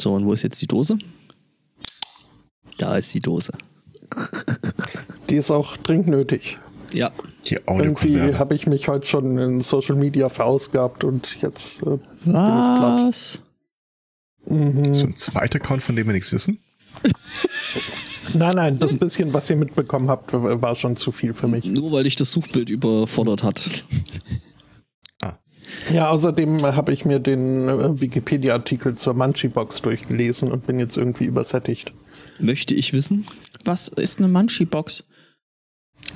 So, und wo ist jetzt die Dose? Da ist die Dose. Die ist auch dringend nötig. Ja. Die Irgendwie habe ich mich heute schon in Social Media verausgabt und jetzt äh, bin ich platt. Was? Mhm. So ein zweiter Account, von dem wir nichts wissen. Nein, nein, das bisschen, was ihr mitbekommen habt, war schon zu viel für mich. Nur weil dich das Suchbild überfordert hat. Ja, außerdem habe ich mir den äh, Wikipedia-Artikel zur Munchie-Box durchgelesen und bin jetzt irgendwie übersättigt. Möchte ich wissen? Was ist eine Munchie-Box?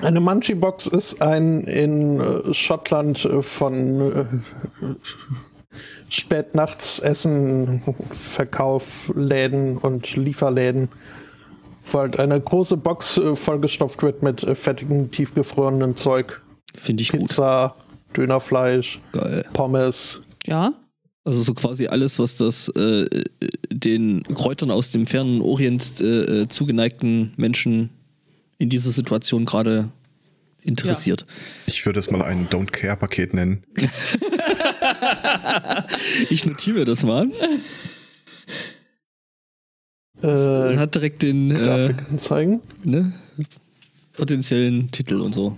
Eine Munchie-Box ist ein in äh, Schottland äh, von Spätnachtsessen, Verkauf, Läden und Lieferläden, wo halt eine große Box vollgestopft wird mit fettigem, tiefgefrorenem Zeug. Finde ich gut. Dönerfleisch, Geil. Pommes. Ja? Also so quasi alles, was das äh, den Kräutern aus dem fernen Orient äh, äh, zugeneigten Menschen in dieser Situation gerade interessiert. Ich würde es mal ein Don't Care-Paket nennen. Ich notiere mir das mal. Äh, Hat direkt den äh, Grafiken zeigen. ne, potenziellen Titel und so.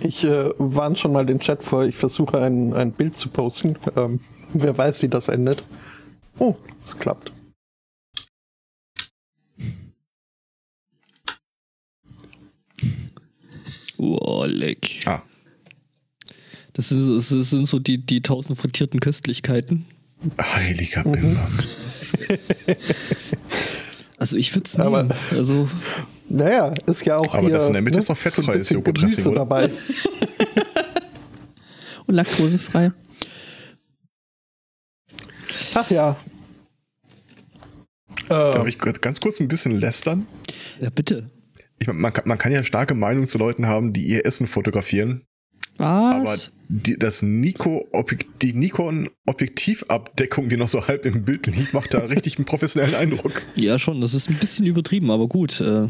Ich äh, warne schon mal den Chat vor, ich versuche ein, ein Bild zu posten. Ähm, wer weiß, wie das endet. Oh, es klappt. Oh, leck. Ah, Das sind, so- das sind so die, die tausend frittierten Köstlichkeiten. heiliger Mhm. Bimbam. Also ich würde es Aber- nehmen. Also Naja, ist ja auch Aber hier, das in der Mitte ne, ist doch so ein fettfreies bisschen Joghurtdressing, oder? dabei. Und laktosefrei. Ach ja. Darf Äh, ich kurz- ganz kurz ein bisschen lästern? ja bitte. Ich mein, man, kann, man kann ja starke Meinungen zu Leuten haben, die ihr Essen fotografieren. Aber Was? die, das Nico, die Nikon Objektivabdeckung, die noch so halb im Bild liegt, macht da richtig einen professionellen Eindruck. Ja schon, das ist ein bisschen übertrieben, aber gut. Äh,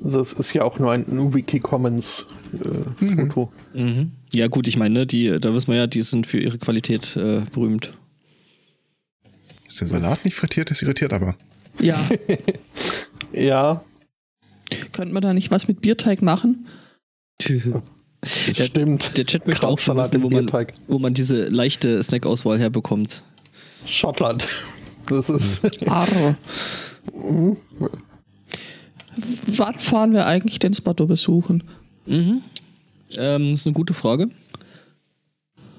das ist ja auch nur ein Wiki-Commons äh, Foto. mhm. Ja gut, ich meine, ne, die, da wissen wir ja, die sind für ihre Qualität äh, berühmt. Ist der Salat nicht frittiert? Das irritiert aber. Ja. Ja, Könnte man da nicht was mit Bierteig machen? Der- stimmt. Der Chat möchte auch schon wissen, wo man, Bierteig. wo man diese leichte Snackauswahl herbekommt. Schottland. Das ist. Arr. Wann fahren wir eigentlich den Spotto besuchen? Mhm. Ähm, das ist eine gute Frage.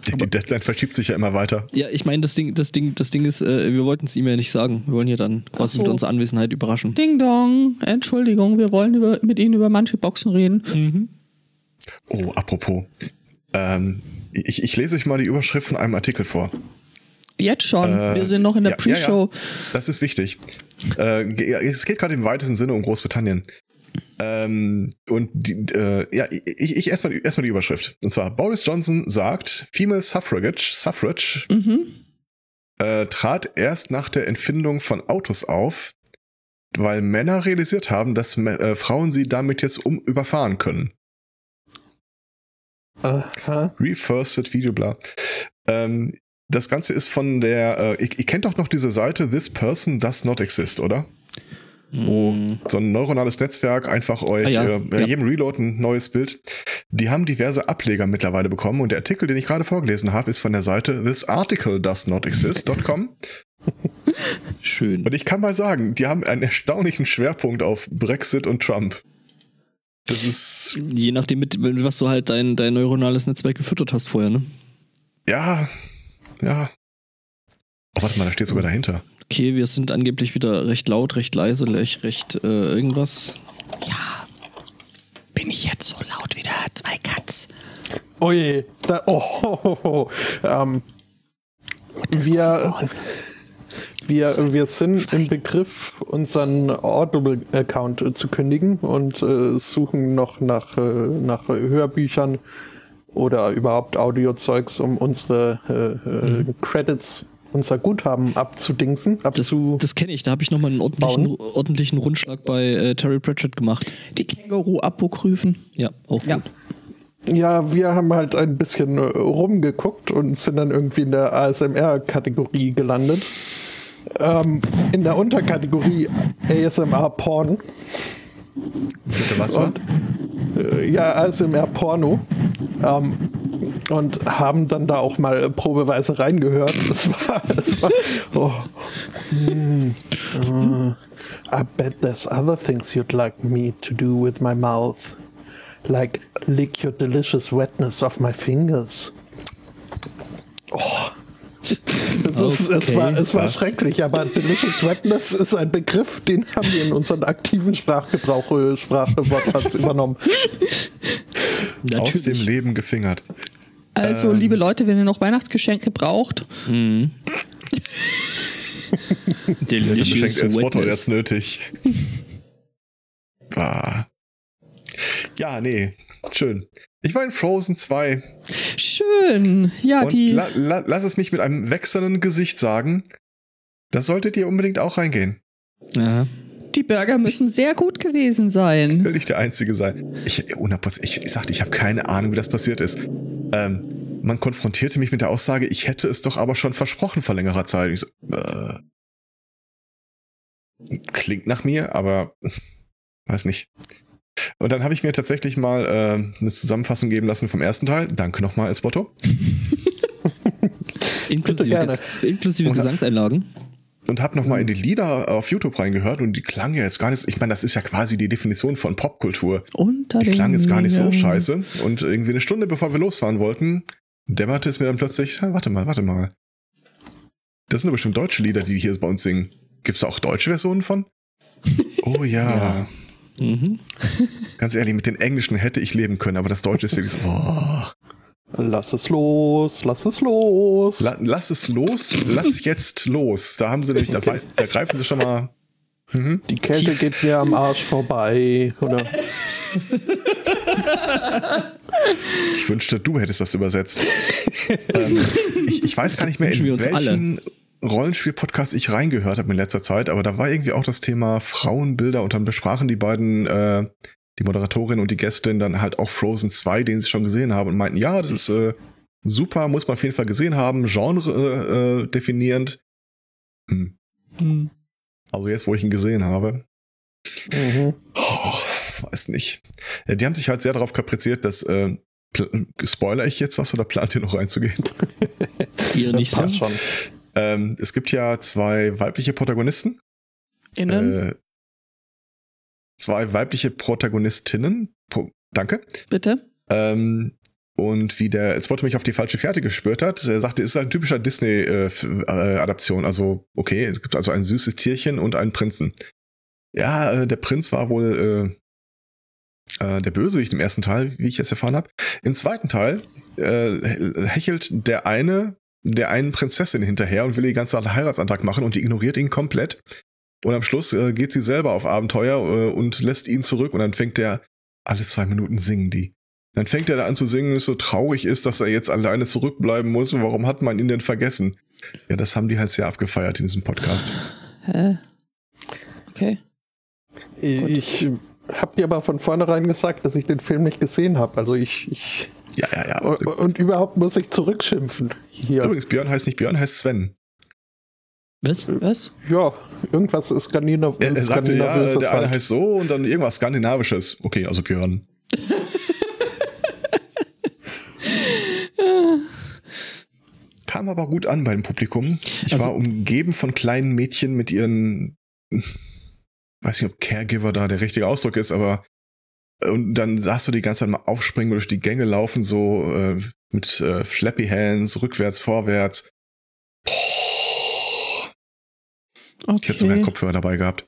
Die, die Deadline verschiebt sich ja immer weiter. Ja, ich meine, das Ding, das Ding, das Ding ist, äh, wir wollten es ihm ja nicht sagen. Wir wollen hier dann quasi so. mit unserer Anwesenheit überraschen. Ding dong. Entschuldigung, wir wollen über, mit Ihnen über manche Boxen reden. Mhm. Oh, apropos. Ähm, ich, ich lese euch mal die Überschrift von einem Artikel vor. Jetzt schon. Äh, wir sind noch in der ja, ja, ja. Pre-Show. Das ist wichtig. Äh, es geht gerade im weitesten Sinne um Großbritannien. Ähm, und die, äh, ja, ich, ich erstmal erstmal die Überschrift. Und zwar Boris Johnson sagt, Female Suffrage, Suffrage Mhm. äh, trat erst nach der Entfindung von Autos auf, weil Männer realisiert haben, dass äh, Frauen sie damit jetzt um überfahren können. Aha. Refirsted Video, bla. Ähm, das Ganze ist von der, äh, ihr, ihr kennt doch noch diese Seite This Person Does Not Exist, oder? Wo Mhm. so ein neuronales Netzwerk einfach euch Ah, ja. äh, bei Ja. jedem Reload ein neues Bild. Die haben diverse Ableger mittlerweile bekommen und der Artikel, den ich gerade vorgelesen habe, ist von der Seite thisarticle.does-not-exist.com Schön. und ich kann mal sagen, die haben einen erstaunlichen Schwerpunkt auf Brexit und Trump. Das ist, Je nachdem, mit, mit was du halt dein, dein neuronales Netzwerk gefüttert hast vorher, ne? ja, ja. Oh, warte mal, da steht sogar dahinter. Okay, wir sind angeblich wieder recht laut, recht leise, recht, recht äh, irgendwas. Ja. Bin ich jetzt so laut wie der zwei Katz? Oh je. Da, oh, ho, ho, ho. Ähm, wir, wir, wir sind im Begriff, unseren Audible-Account äh, zu kündigen und äh, suchen noch nach, äh, nach Hörbüchern oder überhaupt Audiozeugs, um unsere äh, äh, Credits, unser Guthaben abzudingsen. Das, Abzu das kenne ich, da habe ich nochmal einen ordentlichen, ordentlichen Rundschlag bei äh, Terry Pratchett gemacht. Die Känguru-Apokryphen. Ja, auch Ja. gut. Ja, wir haben halt ein bisschen äh, rumgeguckt und sind dann irgendwie in der ASMR-Kategorie gelandet. ähm, in der Unterkategorie ASMR Porn. Bitte was war? Äh, ja, ASMR Porno. Ähm, und haben dann da auch mal probeweise reingehört. Es war, es war oh, hm, äh, I bet there's other things you'd like me to do with my mouth. Like lick your delicious wetness off my fingers. Oh. Es, ist, es war, es war was? schrecklich, aber Delicious Wetness ist ein Begriff, den haben wir in unseren aktiven Sprachgebrauch, äh, Sprachwortschatz übernommen. Aus dem Leben gefingert. Also, liebe Leute, wenn ihr noch Weihnachtsgeschenke braucht, beschenkt Delicious El Spotto Wetness. jetzt nötig. Ah. Ja, nee. Schön. Ich war in Frozen 2 schön. Ja, und die. la, la, lass es mich mit einem wechselnden Gesicht sagen. Da solltet ihr unbedingt auch reingehen. Ja. Die Burger müssen sehr gut gewesen sein. Will nicht der Einzige sein. Ich, 100%, ich, ich sagte, ich habe keine Ahnung, wie das passiert ist. Ähm, man konfrontierte mich mit der Aussage, ich hätte es doch aber schon versprochen vor längerer Zeit. Ich so, äh, klingt nach mir, aber weiß nicht. Und dann habe ich mir tatsächlich mal äh, eine Zusammenfassung geben lassen vom ersten Teil. Danke nochmal, Esbotto. Inklusive, gerne. Ges inklusive Und- Gesangseinlagen. Und habe nochmal in die Lieder auf YouTube reingehört und die klangen ja jetzt gar nicht. Ich meine, das ist ja quasi die Definition von Popkultur. Unter Die den klang jetzt gar nicht so scheiße. Und irgendwie eine Stunde bevor wir losfahren wollten, dämmerte es mir dann plötzlich, "Ah, warte mal, warte mal. Das sind doch bestimmt deutsche Lieder, die hier bei uns singen. Gibt's da auch deutsche Versionen von? Oh ja. Mhm. Ganz ehrlich, mit den Englischen hätte ich leben können, aber das Deutsche ist wirklich so, boah. Lass es los, lass es los. La, lass es los, lass jetzt los. Da haben sie nämlich, da, da greifen sie schon mal. Mhm. Die Kälte Tief- geht mir am Arsch vorbei. Oder Ich wünschte, du hättest das übersetzt. ähm, ich, ich weiß gar nicht mehr, in uns welchen Rollenspiel-Podcast ich reingehört habe in letzter Zeit, aber da war irgendwie auch das Thema Frauenbilder und dann besprachen die beiden, äh, die Moderatorin und die Gästin, dann halt auch Frozen 2, den sie schon gesehen haben und meinten, ja, das ist äh, super, muss man auf jeden Fall gesehen haben, Genre äh, äh, definierend. Hm. Hm. Also jetzt, wo ich ihn gesehen habe, mhm. Oh, weiß nicht. Ja, die haben sich halt sehr darauf kapriziert, dass. Äh, pl- spoiler ich jetzt was oder plant ihr noch reinzugehen? Ihr nicht so. passt schon. Ähm, es gibt ja zwei weibliche Protagonisten. Innen, Äh, zwei weibliche Protagonistinnen. Po danke. bitte. Ähm, und wie der, jetzt wollte mich auf die falsche Fährte gespürt hat, er sagte, es ist ein typischer Disney-Adaption. also, okay, es gibt also ein süßes Tierchen und einen Prinzen. Ja, äh, der Prinz war wohl äh, äh, der Bösewicht im ersten Teil, wie ich jetzt erfahren habe. Im zweiten Teil äh, hechelt der eine der einen Prinzessin hinterher und will ihr ganzen Heiratsantrag machen und die ignoriert ihn komplett. Und am Schluss äh, geht sie selber auf Abenteuer äh, und lässt ihn zurück und dann fängt der, alle zwei Minuten singen die. Dann fängt er da an zu singen, es so traurig ist, dass er jetzt alleine zurückbleiben muss. Und warum hat man ihn denn vergessen? Ja, das haben die halt sehr abgefeiert in diesem Podcast. Hä? Okay. Ich habe dir aber von vornherein gesagt, dass ich den Film nicht gesehen habe. Also ich, ich Ja, ja, ja. und, und überhaupt muss ich zurückschimpfen. Hier. Übrigens, Björn heißt nicht Björn, heißt Sven. Was? Was? Ja, irgendwas ist Skandinav Er, er sagte, ja, Skandinavisches der eine halt. heißt so und dann irgendwas Skandinavisches. Okay, also Björn. Kam aber gut an beim Publikum. Ich Also- war umgeben von kleinen Mädchen mit ihren, weiß nicht, ob Caregiver da der richtige Ausdruck ist, aber und dann sahst du die ganze Zeit mal aufspringen und durch die Gänge laufen, so äh, mit äh, Flappy Hands, rückwärts, vorwärts. Ich hätte sogar einen Okay. Kopfhörer dabei gehabt.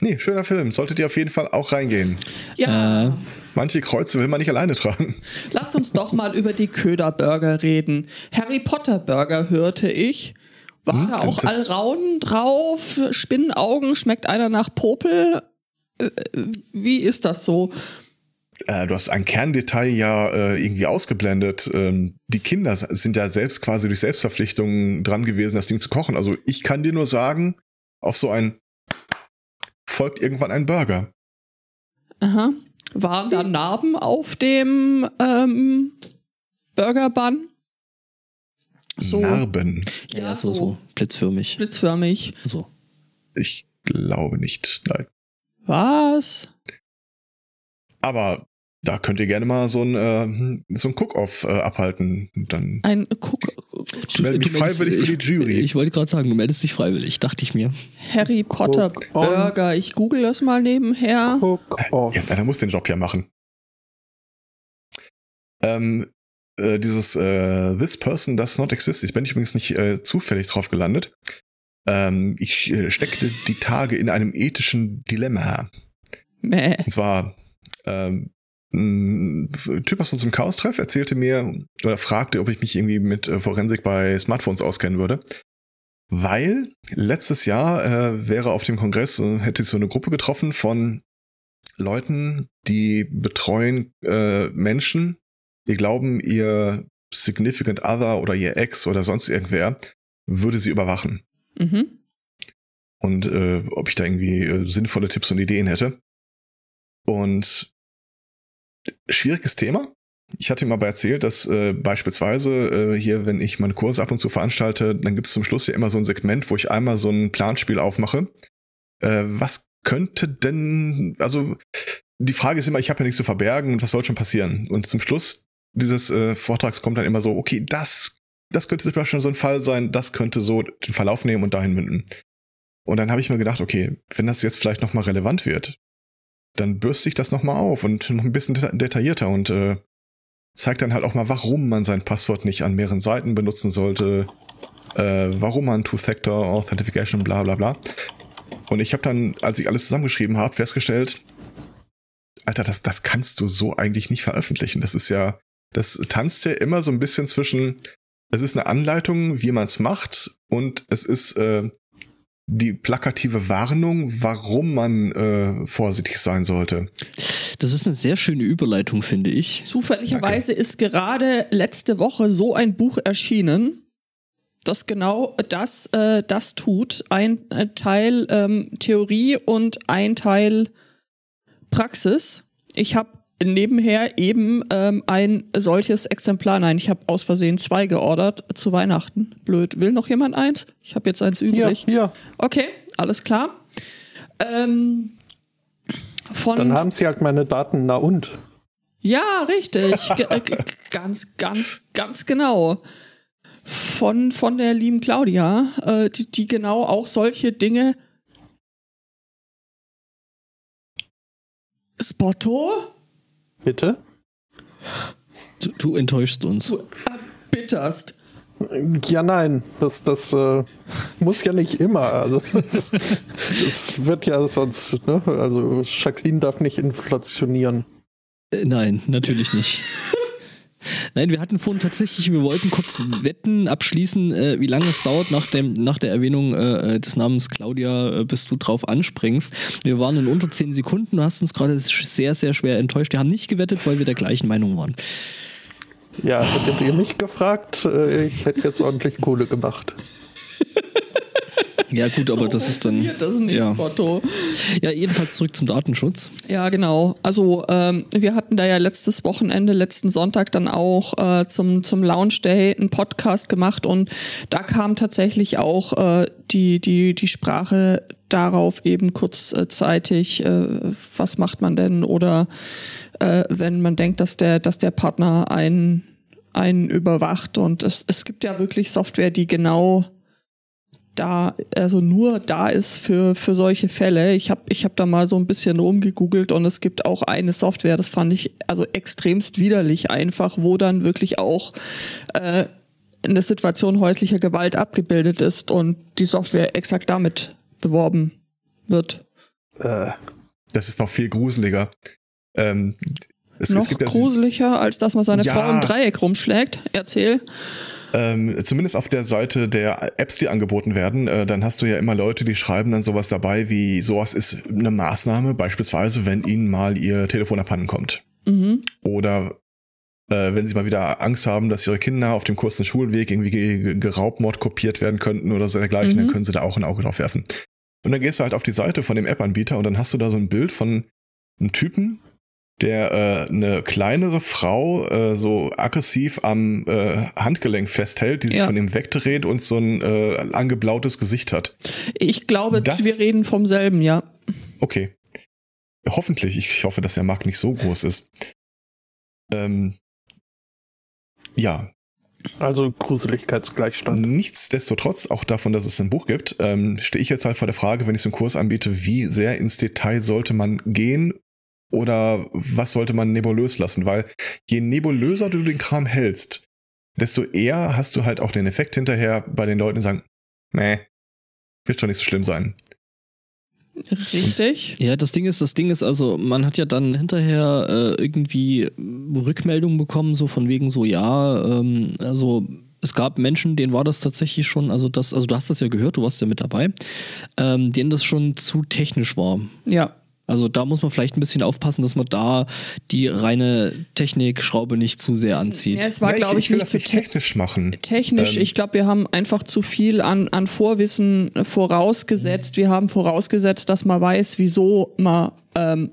Nee, schöner Film. Solltet ihr auf jeden Fall auch reingehen. Ja, Äh. Manche Kreuze will man nicht alleine tragen. lass uns doch mal über die Köderburger reden. Harry Potter Burger hörte ich. War Hm, da auch Alraunen drauf? Spinnenaugen? Schmeckt einer nach Popel? Äh, Wie ist das so? Äh, du hast ein Kerndetail ja äh, irgendwie ausgeblendet. Ähm, die Kinder sind ja selbst quasi durch Selbstverpflichtung dran gewesen, das Ding zu kochen. Also ich kann dir nur sagen, auf so ein folgt irgendwann ein Burger. Aha. Waren da Narben auf dem ähm, Burger Bun? So. Narben. Ja, ja so, so blitzförmig. Blitzförmig. So. Ich glaube nicht. Nein. Was? Aber da könnt ihr gerne mal so ein, äh, so ein Cook-Off äh, abhalten. Dann Ein Cook ich melde mich meldest- freiwillig für die Jury. Ich, ich wollte gerade sagen, du meldest dich freiwillig, dachte ich mir. Harry Potter Cook on. Burger. Ich google das mal nebenher. Cook off. Ja, einer muss den Job ja machen. Ähm, äh, dieses äh, This Person Does Not Exist, ich bin übrigens nicht äh, zufällig drauf gelandet. Ähm, ich äh, steckte die Tage in einem ethischen Dilemma. Mäh. Und zwar, ähm, ein Typ aus unserem Chaos-Treff erzählte mir oder fragte, ob ich mich irgendwie mit äh, Forensik bei Smartphones auskennen würde. Weil letztes Jahr äh, wäre auf dem Kongress, äh, hätte sich so eine Gruppe getroffen von Leuten, die betreuen äh, Menschen, die glauben, ihr Significant Other oder ihr Ex oder sonst irgendwer würde sie überwachen. Mhm. Und äh, ob ich da irgendwie äh, sinnvolle Tipps und Ideen hätte. Und schwieriges Thema. Ich hatte ihm aber erzählt, dass äh, beispielsweise äh, hier, wenn ich meine Kurse ab und zu veranstalte, dann gibt es zum Schluss ja immer so ein Segment, wo ich einmal so ein Planspiel aufmache. Äh, was könnte denn, also die Frage ist immer, ich habe ja nichts zu verbergen und was soll schon passieren? Und zum Schluss dieses äh, Vortrags kommt dann immer so, okay, das, das könnte zum Beispiel so ein Fall sein, das könnte so den Verlauf nehmen und dahin münden. Und dann habe ich mir gedacht, okay, wenn das jetzt vielleicht nochmal relevant wird, dann bürste ich das nochmal auf und noch ein bisschen deta detaillierter und äh, zeigt dann halt auch mal, warum man sein Passwort nicht an mehreren Seiten benutzen sollte, äh, warum man Two-Factor Authentication, bla bla bla. Und ich habe dann, als ich alles zusammengeschrieben habe, festgestellt, Alter, das, das kannst du so eigentlich nicht veröffentlichen. Das ist ja, das tanzt ja immer so ein bisschen zwischen, es ist eine Anleitung, wie man es macht, und es ist äh, die plakative Warnung, warum man äh, vorsichtig sein sollte. Das ist eine sehr schöne Überleitung, finde ich. Zufälligerweise ist gerade letzte Woche so ein Buch erschienen, das genau das, äh, das tut. Ein äh, Teil ähm, Theorie und ein Teil Praxis. Ich habe nebenher eben ähm, ein solches Exemplar, nein, ich habe aus Versehen zwei geordert zu Weihnachten. Blöd. Will noch jemand eins? Ich habe jetzt eins übrig. hier. Okay, alles klar. Ähm, von Dann haben sie halt meine Daten, na und? ja, richtig. Äh, ganz, ganz, ganz genau. Von, von der lieben Claudia, äh, die, die genau auch solche Dinge. Spotto? Bitte? Du, du enttäuschst uns. Du erbitterst. Ja, nein, das, das äh, muss ja nicht immer. Also, das, das wird ja sonst, ne? Also, Jacqueline darf nicht inflationieren. Äh, nein, natürlich nicht. Nein, wir hatten vorhin tatsächlich, wir wollten kurz wetten, abschließen, äh, wie lange es dauert nach, dem, nach der Erwähnung äh, des Namens Claudia, äh, bis du drauf anspringst. Wir waren in unter 10 Sekunden, du hast uns gerade sehr, sehr schwer enttäuscht. Wir haben nicht gewettet, weil wir der gleichen Meinung waren. Ja, hättet ihr mich gefragt, äh, ich hätte jetzt ordentlich Kohle gemacht. Ja gut, aber So das ist dann... Das nicht, ja. Spotto. ja, jedenfalls zurück zum Datenschutz. Ja, genau. Also ähm, wir hatten da ja letztes Wochenende, letzten Sonntag dann auch äh, zum, zum Launch Day einen Podcast gemacht und da kam tatsächlich auch äh, die, die, die Sprache darauf eben kurzzeitig, äh, was macht man denn oder äh, wenn man denkt, dass der, dass der Partner einen, einen überwacht und es, es gibt ja wirklich Software, die genau da, also nur da ist für, für solche Fälle. Ich habe ich hab da mal so ein bisschen rumgegoogelt und es gibt auch eine Software, das fand ich also extremst widerlich einfach, wo dann wirklich auch äh, eine Situation häuslicher Gewalt abgebildet ist und die Software exakt damit beworben wird. Äh, Das ist noch viel gruseliger. Ähm, es, Noch es gruseliger, als dass man seine Ja. Frau im Dreieck rumschlägt. Erzähl. Ähm, zumindest auf der Seite der Apps, die angeboten werden, äh, dann hast du ja immer Leute, die schreiben dann sowas dabei wie, sowas ist eine Maßnahme, beispielsweise, wenn ihnen mal ihr Telefon abhanden kommt. Mhm. Oder äh, wenn sie mal wieder Angst haben, dass ihre Kinder auf dem kurzen Schulweg irgendwie ge ge- geraubmord kopiert werden könnten oder so dergleichen, Mhm. dann können sie da auch ein Auge drauf werfen. Und dann gehst du halt auf die Seite von dem App-Anbieter und dann hast du da so ein Bild von einem Typen, der äh, eine kleinere Frau äh, so aggressiv am äh, Handgelenk festhält, die sich Ja. von ihm wegdreht und so ein äh, angeblautes Gesicht hat. Ich glaube, Das- wir reden vom selben, ja. Okay. Hoffentlich. Ich hoffe, dass der Markt nicht so groß ist. Ähm, ja, Also Gruseligkeitsgleichstand. nichtsdestotrotz, auch davon, dass es ein Buch gibt, ähm, stehe ich jetzt halt vor der Frage, wenn ich so einen Kurs anbiete, wie sehr ins Detail sollte man gehen oder was sollte man nebulös lassen? Weil je nebulöser du den Kram hältst, desto eher hast du halt auch den Effekt hinterher bei den Leuten, die sagen, nee, wird schon nicht so schlimm sein. Richtig. Ja, das Ding ist, das Ding ist also, man hat ja dann hinterher äh, irgendwie Rückmeldungen bekommen, so von wegen so, ja, ähm, also es gab Menschen, denen war das tatsächlich schon, also das, also du hast das ja gehört, du warst ja mit dabei, ähm, denen das schon zu technisch war. Ja. Also da muss man vielleicht ein bisschen aufpassen, dass man da die reine Technikschraube nicht zu sehr anzieht. ja es war, Ja, glaube ich, will nicht das zu nicht technisch machen. technisch. Ähm, ich glaube, wir haben einfach zu viel an, an Vorwissen vorausgesetzt. Wir haben vorausgesetzt, dass man weiß, wieso man ähm,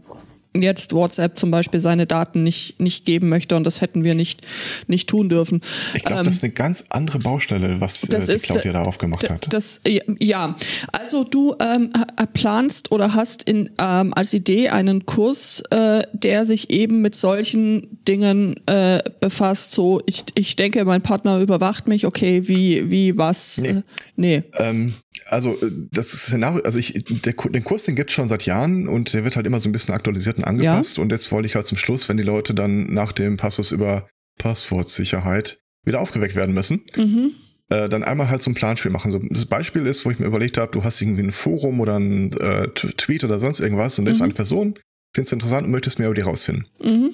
jetzt WhatsApp zum Beispiel seine Daten nicht, nicht geben möchte und das hätten wir nicht, nicht tun dürfen. Ich glaube, Ähm, das ist eine ganz andere Baustelle, was äh, das die ist, Claudia äh, da aufgemacht hat. Das, ja, also du ähm, ha- planst oder hast in, ähm, als Idee einen Kurs, äh, der sich eben mit solchen Dingen äh, befasst. So, ich, ich denke, mein Partner überwacht mich, okay, wie, wie, was? Nee. Äh, nee. Ähm, also äh, das Szenario, also ich, der, den Kurs, den gibt schon seit Jahren und der wird halt immer so ein bisschen aktualisiert und angepasst. Und jetzt wollte ich halt zum Schluss, wenn die Leute dann nach dem Passus über Passwortsicherheit wieder aufgeweckt werden müssen, Mhm. äh, dann einmal halt so ein Planspiel machen. So, das Beispiel ist, wo ich mir überlegt habe, du hast irgendwie ein Forum oder ein äh, Tweet oder sonst irgendwas und da ist Mhm. eine Person, findest du interessant und möchtest mehr über die rausfinden. Mhm.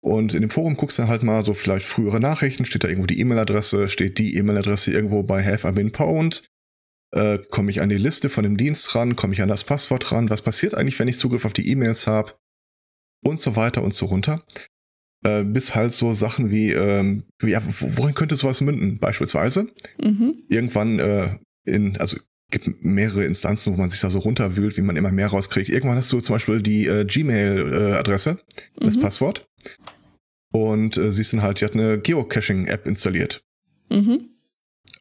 Und in dem Forum guckst du dann halt mal so vielleicht frühere Nachrichten, steht da irgendwo die E-Mail-Adresse, steht die E-Mail-Adresse irgendwo bei Have I Been Pwned, äh, komme ich an die Liste von dem Dienst ran, komme ich an das Passwort ran, was passiert eigentlich, wenn ich Zugriff auf die E-Mails habe und so weiter und so runter. Äh, bis halt so Sachen wie, ähm, ja, wo- worin könnte sowas münden? Beispielsweise Mhm. irgendwann äh, in, also gibt mehrere Instanzen, wo man sich da so runterwühlt, wie man immer mehr rauskriegt. Irgendwann hast du zum Beispiel die äh, Gmail-Adresse, das Mhm. Passwort. Und äh, siehst dann halt, die hat eine Geocaching-App installiert. Mhm.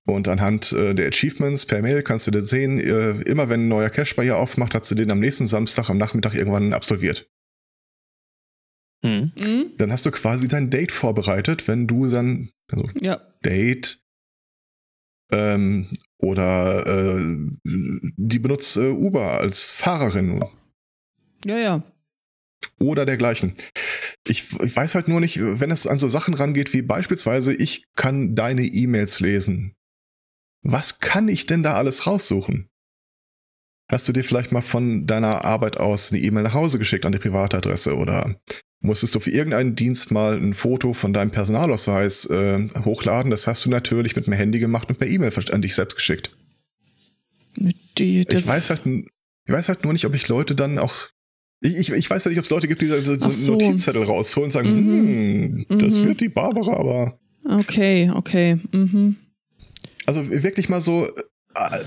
Und anhand äh, der Achievements per Mail kannst du das sehen, äh, immer wenn ein neuer Cache bei ihr aufmacht, hat sie den am nächsten Samstag am Nachmittag irgendwann absolviert. Hm. Mhm. Dann hast du quasi dein Date vorbereitet, wenn du dann, also Ja. Date ähm, oder äh, die benutzt äh, Uber als Fahrerin Ja, ja. oder dergleichen. Ich, ich weiß halt nur nicht, wenn es an so Sachen rangeht, wie beispielsweise, ich kann deine E-Mails lesen. Was kann ich denn da alles raussuchen? Hast du dir vielleicht mal von deiner Arbeit aus eine E-Mail nach Hause geschickt an die private Adresse oder musstest du für irgendeinen Dienst mal ein Foto von deinem Personalausweis äh, hochladen? Das hast du natürlich mit dem Handy gemacht und per E-Mail an dich selbst geschickt. Die, Ich weiß halt, ich weiß halt nur nicht, ob ich Leute dann auch. Ich, ich, weiß ja nicht, ob es Leute gibt, die so, so. Notizzettel rausholen und sagen, Mhm. hm, das Mhm. wird die Barbara, aber. Okay, okay. Mhm. Also wirklich mal so äh,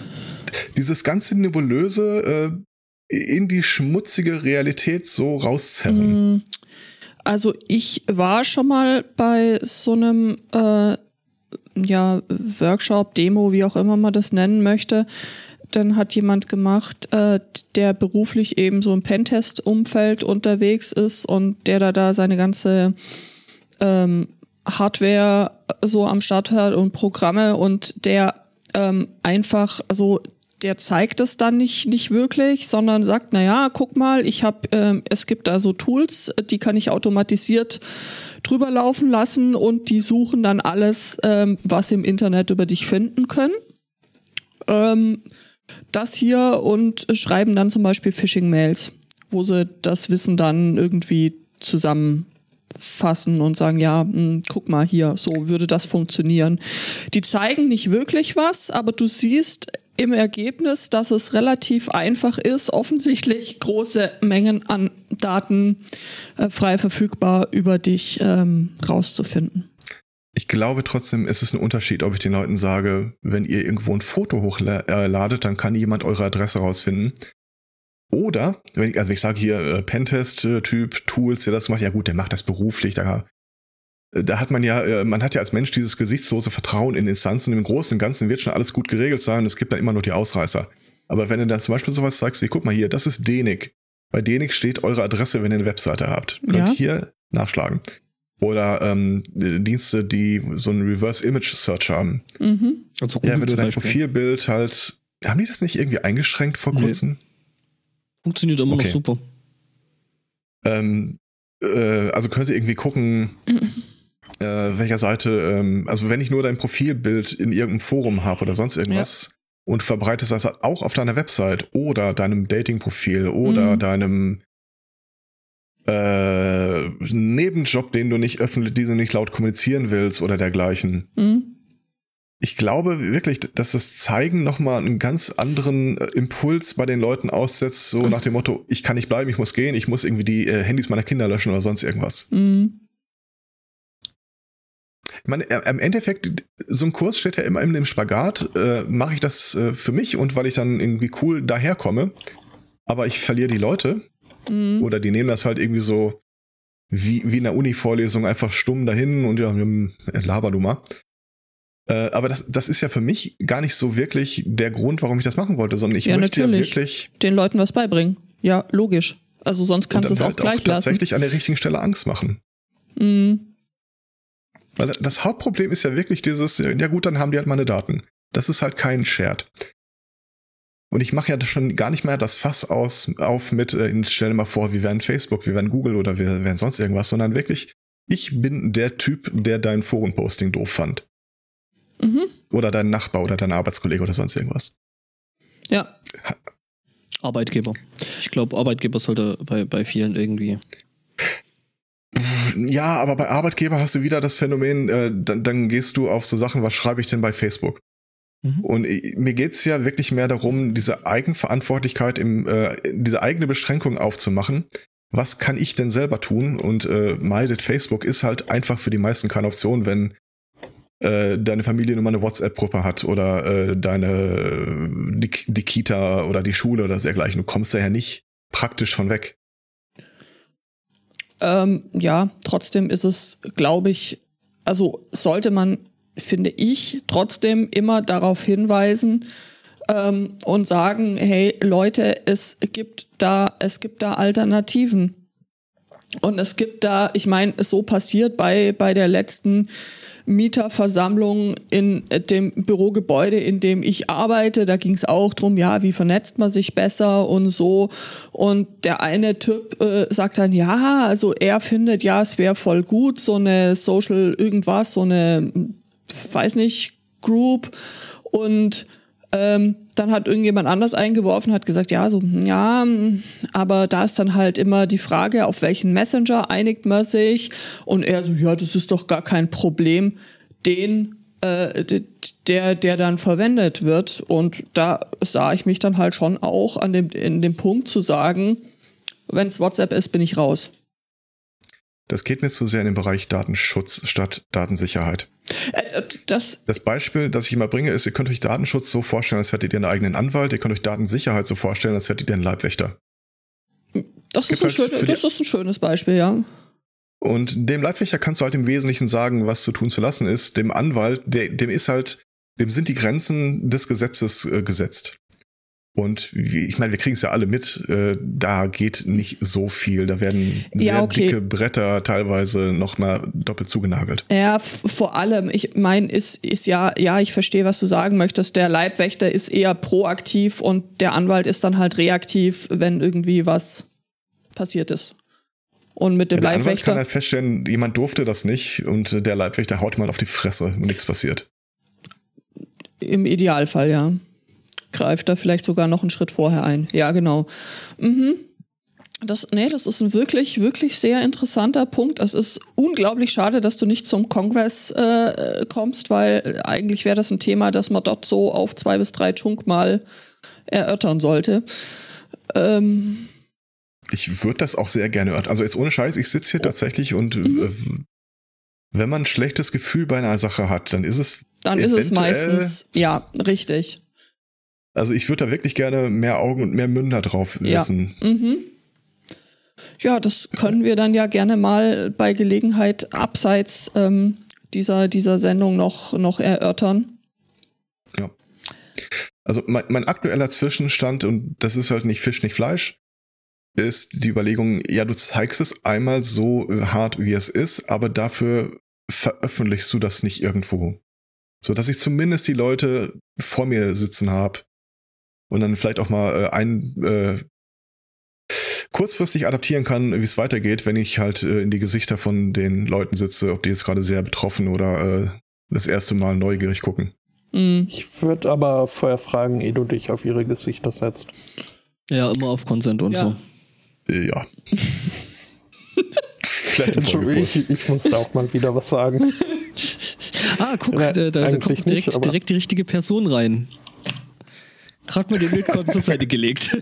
dieses ganze Nebulöse äh, in die schmutzige Realität so rauszerren. Mm, Also ich war schon mal bei so einem äh, ja, Workshop, Demo, wie auch immer man das nennen möchte. Dann hat jemand gemacht, äh, der beruflich eben so im Pentest-Umfeld unterwegs ist und der da da seine ganze ähm, Hardware so am Start hat und Programme und der ähm, einfach, also der zeigt es dann nicht, nicht wirklich, sondern sagt, na ja, guck mal, ich habe, ähm, es gibt da so Tools, die kann ich automatisiert drüber laufen lassen und die suchen dann alles, ähm, was im Internet über dich finden können. Ähm, das hier und schreiben dann zum Beispiel Phishing-Mails, wo sie das Wissen dann irgendwie zusammenfassen und sagen, ja, mh, guck mal hier, so würde das funktionieren. Die zeigen nicht wirklich was, aber du siehst im Ergebnis, dass es relativ einfach ist, offensichtlich große Mengen an Daten äh, frei verfügbar über dich ähm, rauszufinden. Ich glaube trotzdem, es ist ein Unterschied, ob ich den Leuten sage, wenn ihr irgendwo ein Foto hochladet, dann kann jemand eure Adresse rausfinden. Oder, wenn ich, also wenn ich sage hier äh, Pentest-Typ, Tools, der das macht, ja gut, der macht das beruflich, da, äh, da hat man ja, äh, man hat ja als Mensch dieses gesichtslose Vertrauen in Instanzen, im Großen und Ganzen wird schon alles gut geregelt sein, es gibt dann immer nur die Ausreißer. Aber wenn du dann zum Beispiel sowas sagst wie, guck mal hier, das ist Denik. Bei Denik steht eure Adresse, wenn ihr eine Webseite habt. Könnt Ja. hier nachschlagen. Oder ähm, Dienste, die so einen Reverse Image Search haben. Mhm. Also Ja, wenn du dein Beispiel. Profilbild halt. Haben die das nicht irgendwie eingeschränkt vor Nee. Funktioniert immer Okay. noch super. Ähm, äh, also könnt ihr irgendwie gucken, äh, welcher Seite, ähm, also wenn ich nur dein Profilbild in irgendeinem Forum habe oder sonst irgendwas und verbreitest das auch auf deiner Website oder deinem Dating-Profil oder Mhm. deinem äh, Nebenjob, den du nicht öffentlich, diese nicht laut kommunizieren willst oder dergleichen. Mhm. Ich glaube wirklich, dass das Zeigen nochmal einen ganz anderen äh, Impuls bei den Leuten aussetzt, so nach dem Motto, ich kann nicht bleiben, ich muss gehen, ich muss irgendwie die äh, Handys meiner Kinder löschen oder sonst irgendwas. Mhm. Ich meine, äh, im Endeffekt, so ein Kurs steht ja immer in dem Spagat, äh, mache ich das äh, für mich und weil ich dann irgendwie cool daherkomme, aber ich verliere die Leute Mhm. oder die nehmen das halt irgendwie so wie, wie in der Uni-Vorlesung einfach stumm dahin und ja, laber du mal. Äh, aber das, das ist ja für mich gar nicht so wirklich der Grund, warum ich das machen wollte, sondern ich Ja, möchte natürlich. ja wirklich Den Leuten was beibringen. Ja, logisch. Also sonst kannst du es auch halt gleich lassen. tatsächlich an der richtigen Stelle Angst machen. Mhm. Weil das Hauptproblem ist ja wirklich dieses, ja gut, dann haben die halt meine Daten. Das ist halt kein Shared. Und ich mache ja schon gar nicht mehr das Fass aus, auf mit, äh, stell dir mal vor, wir wären Facebook, wir wären Google oder wir wären sonst irgendwas, sondern wirklich, ich bin der Typ, der dein Forenposting doof fand. Mhm. Oder dein Nachbar oder dein Arbeitskollege oder sonst irgendwas. Ja. Arbeitgeber. Ich glaube, Arbeitgeber sollte bei, bei vielen irgendwie. Ja, aber bei Arbeitgeber hast du wieder das Phänomen, äh, dann, dann gehst du auf so Sachen, was schreibe ich denn bei Facebook? Mhm. Und ich- mir geht's ja wirklich mehr darum, diese Eigenverantwortlichkeit, im, äh, diese eigene Beschränkung aufzumachen. Was kann ich denn selber tun? Und äh, meidet Facebook ist halt einfach für die meisten keine Option, wenn äh, deine Familie nur mal eine WhatsApp-Gruppe hat oder äh, deine die, die Kita oder die Schule oder dergleichen. Du kommst daher nicht praktisch von weg. Ähm, ja, trotzdem ist es, glaube ich, also sollte man, finde ich, trotzdem immer darauf hinweisen ähm, und sagen, hey Leute, es gibt da, es gibt da Alternativen. Und es gibt da, ich meine, so passiert bei, bei der letzten Mieterversammlung in dem Bürogebäude, in dem ich arbeite. Da ging es auch drum, ja, wie vernetzt man sich besser und so. Und der eine Typ äh, sagt dann, ja, also er findet, ja, es wäre voll gut, so eine Social irgendwas, so eine, weiß nicht, Group. Und ähm, dann hat irgendjemand anders eingeworfen, hat gesagt, ja, so, hm, ja, hm, aber da ist dann halt immer die Frage, auf welchen Messenger einigt man sich? Und er so, ja, das ist doch gar kein Problem, den, äh, der, der dann verwendet wird. Und da sah ich mich dann halt schon auch an dem, in dem Punkt zu sagen, wenn es WhatsApp ist, bin ich raus. Das geht mir zu sehr in den Bereich Datenschutz statt Datensicherheit. Äh, das, Das Beispiel, das ich immer bringe, ist, ihr könnt euch Datenschutz so vorstellen, als hättet ihr einen eigenen Anwalt, ihr könnt euch Datensicherheit so vorstellen, als hättet ihr einen Leibwächter. das, ist ein, halt schön, das ist ein schönes Beispiel, ja. Und dem Leibwächter kannst du halt im Wesentlichen sagen, was zu tun zu lassen ist. Dem Anwalt, der, dem ist halt, dem sind die Grenzen des Gesetzes äh, gesetzt. Und ich meine, wir kriegen es ja alle mit, äh, da geht nicht so viel. Da werden sehr Ja, okay. dicke Bretter teilweise nochmal doppelt zugenagelt. Ja, vor allem, ich meine, ist, ist ja, ja, ich verstehe, was du sagen möchtest. Der Leibwächter ist eher proaktiv und der Anwalt ist dann halt reaktiv, wenn irgendwie was passiert ist. Und mit dem Der Anwalt kann Leibwächter. halt feststellen, jemand durfte das nicht und äh, der Leibwächter haut mal auf die Fresse und nichts passiert. Im Idealfall, ja. Greift da vielleicht sogar noch einen Schritt vorher ein. Ja, genau. Mhm. Das, nee, das ist ein wirklich, wirklich sehr interessanter Punkt. Es ist unglaublich schade, dass du nicht zum Kongress äh, kommst, weil eigentlich wäre das ein Thema, das man dort so auf zwei bis drei Chunk mal erörtern sollte. Ähm, Ich würde das auch sehr gerne. Also jetzt ohne Scheiß, ich sitze hier tatsächlich und Mhm. äh, wenn man ein schlechtes Gefühl bei einer Sache hat, dann ist es dann ist es meistens, ja, richtig. Also ich würde da wirklich gerne mehr Augen und mehr Münder drauf Ja. wissen. Ja, das können wir dann ja gerne mal bei Gelegenheit abseits ähm, dieser, dieser Sendung noch, noch erörtern. Ja. Also mein, mein aktueller Zwischenstand, und das ist halt nicht Fisch, nicht Fleisch, ist die Überlegung, ja, du zeigst es einmal so hart, wie es ist, aber dafür veröffentlichst du das nicht irgendwo. So dass ich zumindest die Leute vor mir sitzen habe und dann vielleicht auch mal äh, ein äh, kurzfristig adaptieren kann, wie es weitergeht, wenn ich halt äh, in die Gesichter von den Leuten sitze, ob die jetzt gerade sehr betroffen oder äh, das erste Mal neugierig gucken. Mm. Ich würde aber vorher fragen, ehe du dich auf ihre Gesichter setzt. Ja, immer auf Consent und Ja. so. Äh, Ja. Vielleicht im Entschuldigung, ich, ich muss da auch mal wieder was sagen. Ah, guck, Ja, da, da, kommt direkt, nicht, direkt die richtige Person rein. Gerade mal den Bildcode zur Seite gelegt.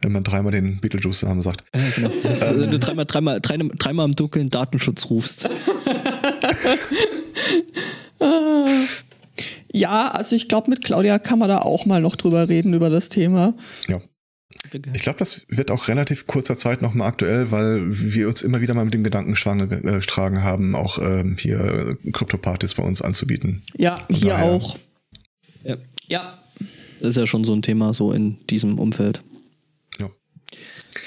Wenn man dreimal den Beetlejuice-Namen sagt. Ja, genau. Ist, äh, wenn du dreimal, dreimal, dreimal, dreimal im Dunkeln Datenschutz rufst. Ja, also ich glaube, mit Claudia kann man da auch mal noch drüber reden, über das Thema. Ja. Ich glaube, das wird auch relativ kurzer Zeit nochmal aktuell, weil wir uns immer wieder mal mit dem Gedanken schwanger äh, getragen haben, auch ähm, hier Krypto-Partys bei uns anzubieten. Ja, hier daher- auch. Ja. Ja. Das ist ja schon so ein Thema so in diesem Umfeld. Ja.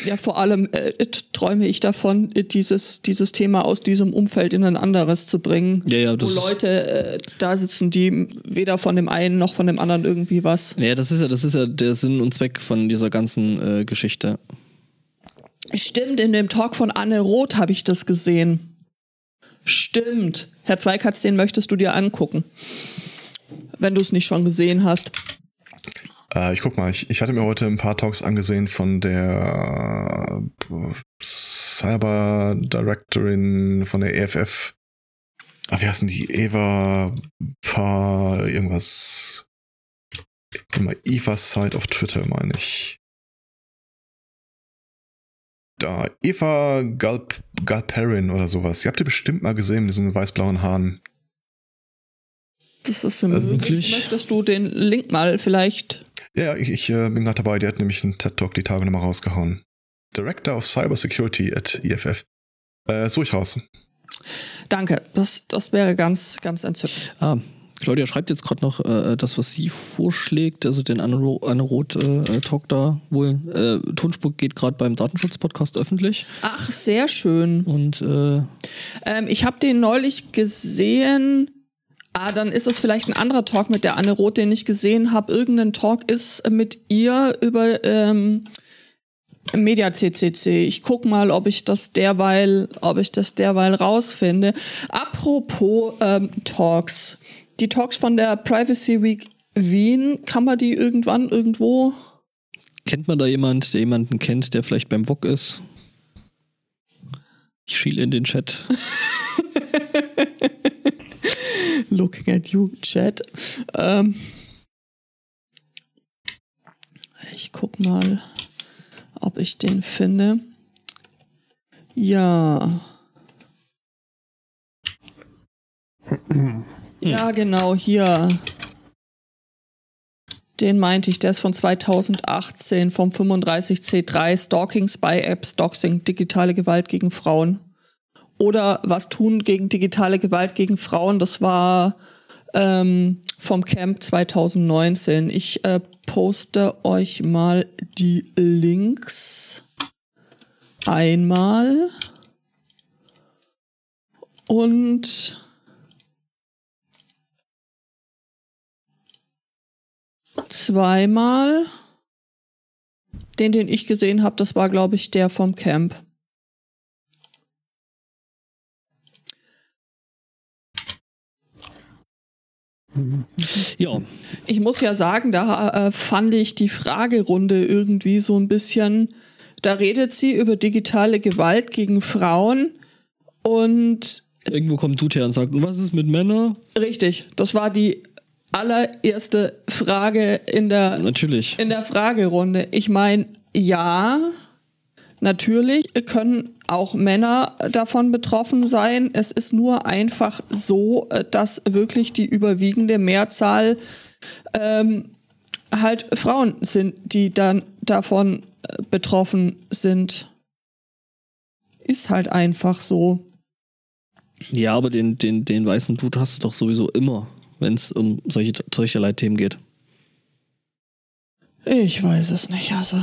Ja, vor allem äh, träume ich davon, äh, dieses, dieses Thema aus diesem Umfeld in ein anderes zu bringen. Ja, ja, wo das ist- Leute äh, da sitzen, die weder von dem einen noch von dem anderen irgendwie was. Ja, das ist ja, das ist ja der Sinn und Zweck von dieser ganzen äh, Geschichte. Stimmt, in dem Talk von Anne Roth habe ich das gesehen. Stimmt. Herr Zweikatz, den möchtest du dir angucken. Wenn du es nicht schon gesehen hast. Äh, ich guck mal, ich, ich hatte mir heute ein paar Talks angesehen von der äh, Cyber Directorin von der EFF. Ah, wie heißen die? Eva Pa irgendwas. Immer Eva Side auf Twitter, meine ich. Da, Eva Galp, Galperin oder sowas. Ihr habt ihr bestimmt mal gesehen mit diesen weiß-blauen Haaren. Das ist Also möglich. wirklich? Möchtest du den Link mal vielleicht? Ja, ich, ich äh, bin gerade dabei, die hat nämlich einen TED-Talk die Tage nochmal rausgehauen. Director of Cybersecurity at EFF. Äh, suche ich raus. Danke. Das, das wäre ganz, ganz entzückend. Ah, Claudia schreibt jetzt gerade noch äh, das, was sie vorschlägt, also den Anne, Ro Anne Roth äh, äh, Talk da wohl. Äh, Tonspur geht gerade beim Datenschutz-Podcast öffentlich. Ach, sehr schön. Und äh, Ähm, ich habe den neulich gesehen. Ah, dann ist es vielleicht ein anderer Talk mit der Anne Roth, den ich gesehen habe. Irgendein Talk ist mit ihr über ähm, Media CCC. Ich guck mal, ob ich das derweil, ob ich das derweil rausfinde. Apropos ähm, Talks. Die Talks von der Privacy Week Wien, kann man die irgendwann irgendwo? kennt man da jemand, der jemanden kennt, der vielleicht beim VOG ist? Ich schiele in den Chat. Looking at you, Chat. Ähm, ich guck mal, ob ich den finde. Ja. Ja, genau, hier. Den meinte ich, der ist von 2018 vom 35C3 Stalking Spy Apps, Doxing, digitale Gewalt gegen Frauen. Oder was tun gegen digitale Gewalt gegen Frauen, das war ähm, vom Camp 2019. Ich äh, poste euch mal die Links einmal und zweimal. Den, den ich gesehen habe, das war, glaube ich, der vom Camp. Ja, Ich muss ja sagen, da äh, fand ich die Fragerunde irgendwie so ein bisschen. Da redet sie über digitale Gewalt gegen Frauen und irgendwo kommt her und sagt, und was ist mit Männern? richtig, das war die allererste Frage in der Natürlich. in der Fragerunde. Ich meine, ja, natürlich können auch Männer davon betroffen sein. Es ist nur einfach so, äh, dass wirklich die überwiegende Mehrzahl ähm, halt Frauen sind, die dann davon äh, betroffen sind. Ist halt einfach so. Ja, aber den, den, den weißen Dude hast du doch sowieso immer, wenn es um solche, solcherlei Themen geht. Ich weiß es nicht, also.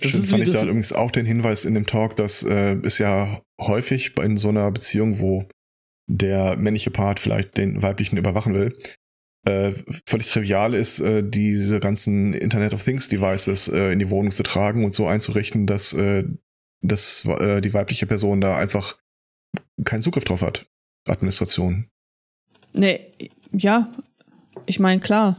Das Schön ist fand ich da übrigens auch den Hinweis in dem Talk, dass äh, es ja häufig bei- in so einer Beziehung, wo der männliche Part vielleicht den weiblichen überwachen will, äh, völlig trivial ist, äh, diese ganzen Internet of Things Devices äh, in die Wohnung zu tragen und so einzurichten, dass, äh, dass äh, die weibliche Person da einfach keinen Zugriff drauf hat. Administration. Nee, ja. Ich meine, klar.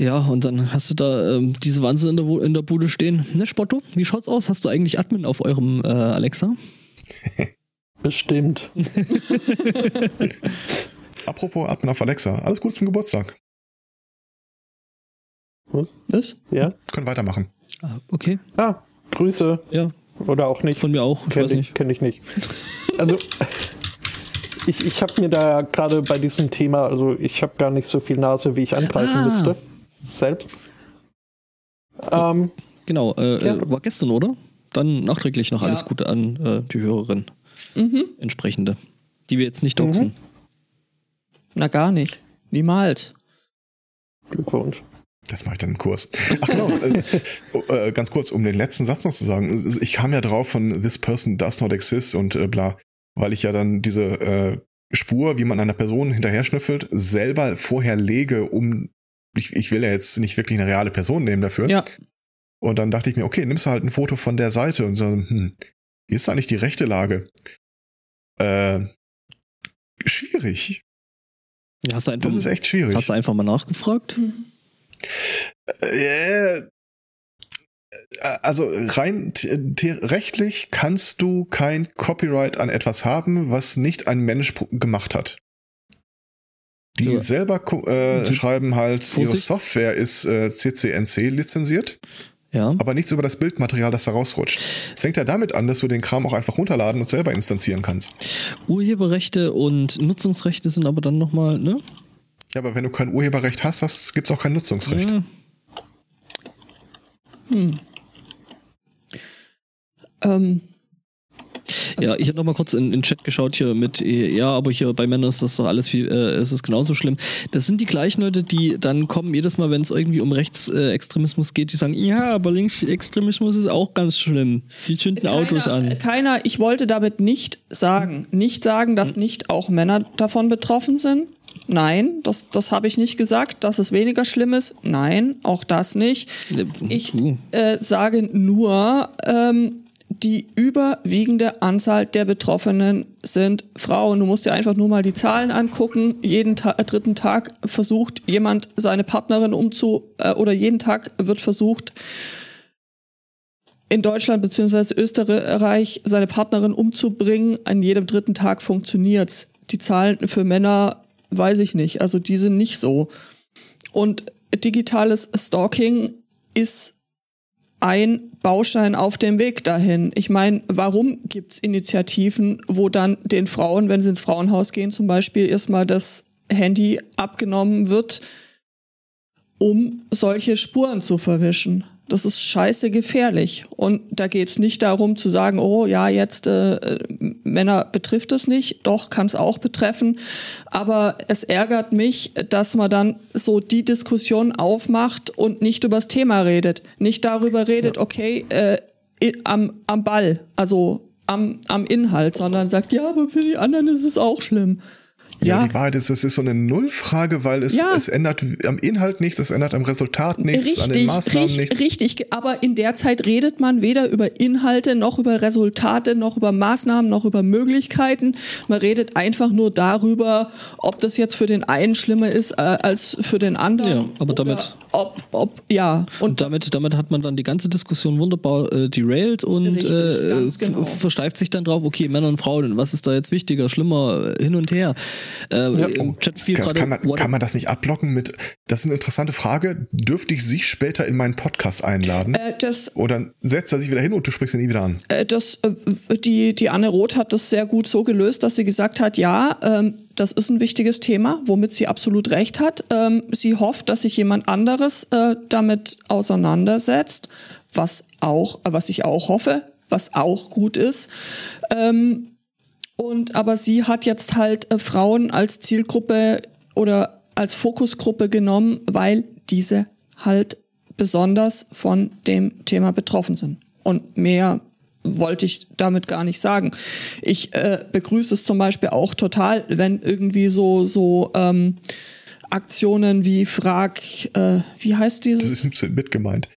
Ja, und dann hast du da ähm, diese Wanze in der, in der Bude stehen. Ne, Spotto, wie schaut's aus? Hast du eigentlich Admin auf eurem äh, Alexa? Bestimmt. Apropos Admin auf Alexa, alles Gute zum Geburtstag. Was? Was? Ja? Können weitermachen. Ah, okay, Ah, Grüße. ja, Oder auch nicht. von mir auch. Ich Kenn weiß ich, nicht. kenn ich nicht. Also, ich, ich habe mir da gerade bei diesem Thema, also ich habe gar nicht so viel Nase, wie ich angreifen Ah. müsste. Selbst. Ähm, Genau, äh, äh, war gestern, oder? Dann nachträglich noch Ja. alles Gute an äh, die Hörerin. Mhm. Entsprechende. Die wir jetzt nicht doxen. Na, gar nicht. Niemals. Glückwunsch. Das mache ich dann im Kurs. Ach genau, äh, oh, äh, ganz kurz, um den letzten Satz noch zu sagen. Ich kam ja drauf von This person does not exist und äh, bla, weil ich ja dann diese äh, Spur, wie man einer Person hinterher schnüffelt, selber vorher lege, um ich, ich will ja jetzt nicht wirklich eine reale Person nehmen dafür. Ja. Und dann dachte ich mir, okay, nimmst du halt ein Foto von der Seite und so, hm, wie ist eigentlich die rechte Lage? Äh, schwierig. Ja, hast du einfach, Das ist echt schwierig. hast du einfach mal nachgefragt? Äh, also rein t- t- rechtlich kannst du kein Copyright an etwas haben, was nicht ein Mensch gemacht hat. Die Ja. selber äh, schreiben halt, ihre Vorsicht. Software ist äh, CCNC lizenziert, Ja. aber nichts über das Bildmaterial, das da rausrutscht. Es fängt ja damit an, dass du den Kram auch einfach runterladen und selber instanzieren kannst. Urheberrechte und Nutzungsrechte sind aber dann nochmal, ne? Ja, aber wenn du kein Urheberrecht hast, hast gibt es auch kein Nutzungsrecht. Ja. Ähm, Ja, ich habe noch mal kurz in den Chat geschaut hier mit, ja, aber hier bei Männern ist das doch alles viel, äh, es ist genauso schlimm. Das sind die gleichen Leute, die dann kommen jedes Mal, wenn es irgendwie um Rechtsextremismus geht, die sagen, ja, aber Linksextremismus ist auch ganz schlimm. Die zünden Autos keiner, an. Keiner, ich wollte damit nicht sagen, nicht sagen, dass nicht auch Männer davon betroffen sind. Nein, das, das habe ich nicht gesagt. Dass es weniger schlimm ist. Nein, auch das nicht. Ich Uh. äh, sage nur, ähm, die überwiegende Anzahl der Betroffenen sind Frauen. Du musst dir einfach nur mal die Zahlen angucken. Jeden Ta äh, dritten Tag versucht jemand seine Partnerin umzu äh, oder jeden Tag wird versucht in Deutschland bzw. Österreich seine Partnerin umzubringen. An jedem dritten Tag funktioniert's. Die Zahlen für Männer weiß ich nicht. Also die sind nicht so. Und digitales Stalking ist ein Baustein auf dem Weg dahin. Ich meine, warum gibt's Initiativen, wo dann den Frauen, wenn sie ins Frauenhaus gehen, zum Beispiel erstmal das Handy abgenommen wird, um solche Spuren zu verwischen? Das ist scheiße gefährlich. Und da geht's nicht darum zu sagen, oh ja, jetzt äh, äh, Männer betrifft es nicht. Doch, kann es auch betreffen. Aber es ärgert mich, dass man dann so die Diskussion aufmacht und nicht übers Thema redet. Nicht darüber redet, okay, äh, am, am Ball, also am, am Inhalt, sondern sagt, ja, aber für die anderen ist es auch schlimm. Ja, Ja, die Wahrheit ist, es ist so eine Nullfrage, weil es, Ja. es ändert am Inhalt nichts, es ändert am Resultat nichts, an den Richtig, Maßnahmen richtig, nichts. richtig. Aber in der Zeit redet man weder über Inhalte, noch über Resultate, noch über Maßnahmen, noch über Möglichkeiten. Man redet einfach nur darüber, ob das jetzt für den einen schlimmer ist äh, als für den anderen. Ja, aber damit- Ob, ob, ja. Und Und damit, damit hat man dann die ganze Diskussion wunderbar äh, derailed und Richtig, äh, genau. versteift sich dann drauf, okay, Männer und Frauen, was ist da jetzt wichtiger, schlimmer, hin und her. Äh, Im Chat fiel Das kann, man, kann man das nicht abblocken mit, das ist eine interessante Frage. Dürfte ich Sie später in meinen Podcast einladen? Äh, das Oder setzt er sich wieder hin und du sprichst ihn nie wieder an? Äh, das, äh, die, die Anne Roth hat das sehr gut so gelöst, dass sie gesagt hat, ja, ähm, das ist ein wichtiges Thema, womit sie absolut recht hat. Ähm, sie hofft, dass sich jemand anderes äh, damit auseinandersetzt, was auch, äh, was ich auch hoffe, was auch gut ist. Ähm, und aber sie hat jetzt halt äh, Frauen als Zielgruppe oder als Fokusgruppe genommen, weil diese halt besonders von dem Thema betroffen sind. Und mehr wollte ich damit gar nicht sagen. Ich äh, begrüße es zum Beispiel auch total, wenn irgendwie so so ähm, Aktionen wie Frag, äh, wie heißt Das dieses? ist mit gemeint.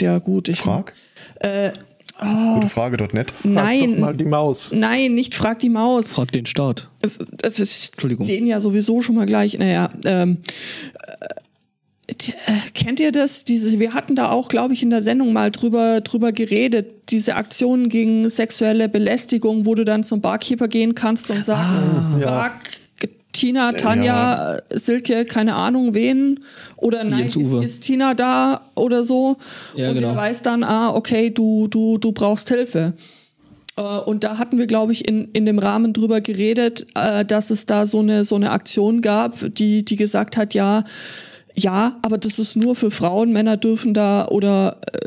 Ja gut, ich Frag? Äh, Gute Frage.net. Frag doch nein, mal die Maus. nein, nicht frag die Maus. Frag den Staat. Das ist Entschuldigung. den ja sowieso schon mal gleich. Naja, ähm, äh, äh, kennt ihr das? Diese, wir hatten da auch, glaube ich, in der Sendung mal drüber, drüber geredet. Diese Aktionen gegen sexuelle Belästigung, wo du dann zum Barkeeper gehen kannst und sagen, ja. frag Tina, Tanja, äh, Silke, keine Ahnung wen. Oder nein, ist, ist Tina da oder so? Ja, und genau. der weiß dann, ah, okay, du, du, du brauchst Hilfe. Äh, Und da hatten wir, glaube ich, in, in dem Rahmen drüber geredet, äh, dass es da so eine, so eine Aktion gab, die, die gesagt hat, ja, ja, aber das ist nur für Frauen, Männer dürfen da oder äh,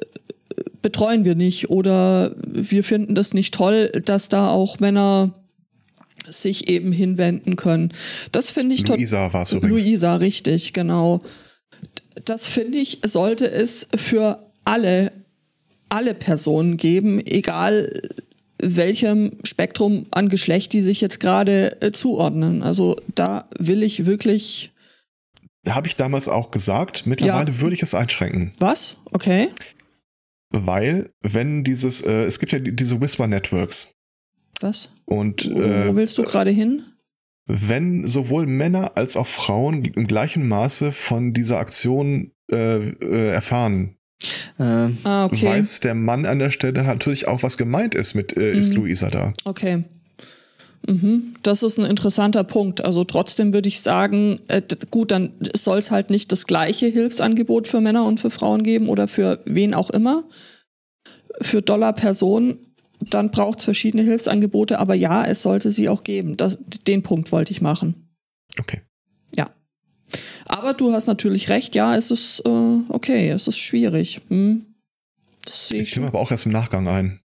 betreuen wir nicht oder wir finden das nicht toll, dass da auch Männer sich eben hinwenden können. Das finde ich tot- Luisa war es übrigens. Luisa, richtig, genau. Das finde ich, sollte es für alle, alle Personen geben, egal welchem Spektrum an Geschlecht die sich jetzt gerade äh, zuordnen. Also da will ich wirklich. Habe ich damals auch gesagt. Mittlerweile würde ich es einschränken. Was? Okay. Weil, wenn dieses, äh, es gibt ja die- diese Whisper-Networks. Was? Und Wo, äh, wo willst du gerade hin? wenn sowohl Männer als auch Frauen im gleichen Maße von dieser Aktion äh, äh, erfahren, Äh, Ah, okay. weiß der Mann an der Stelle natürlich auch, was gemeint ist mit äh, ist Mhm. Luisa da. Okay. Mhm. Das ist ein interessanter Punkt. Also trotzdem würde ich sagen, äh, gut, dann soll es halt nicht das gleiche Hilfsangebot für Männer und für Frauen geben oder für wen auch immer. Für Dollar Person, dann braucht es verschiedene Hilfsangebote, aber ja, es sollte sie auch geben. Das, den Punkt wollte ich machen. Okay. Ja. Aber du hast natürlich recht, ja, es ist äh, okay, es ist schwierig. Hm. Das Ich stimme aber auch erst im Nachgang ein.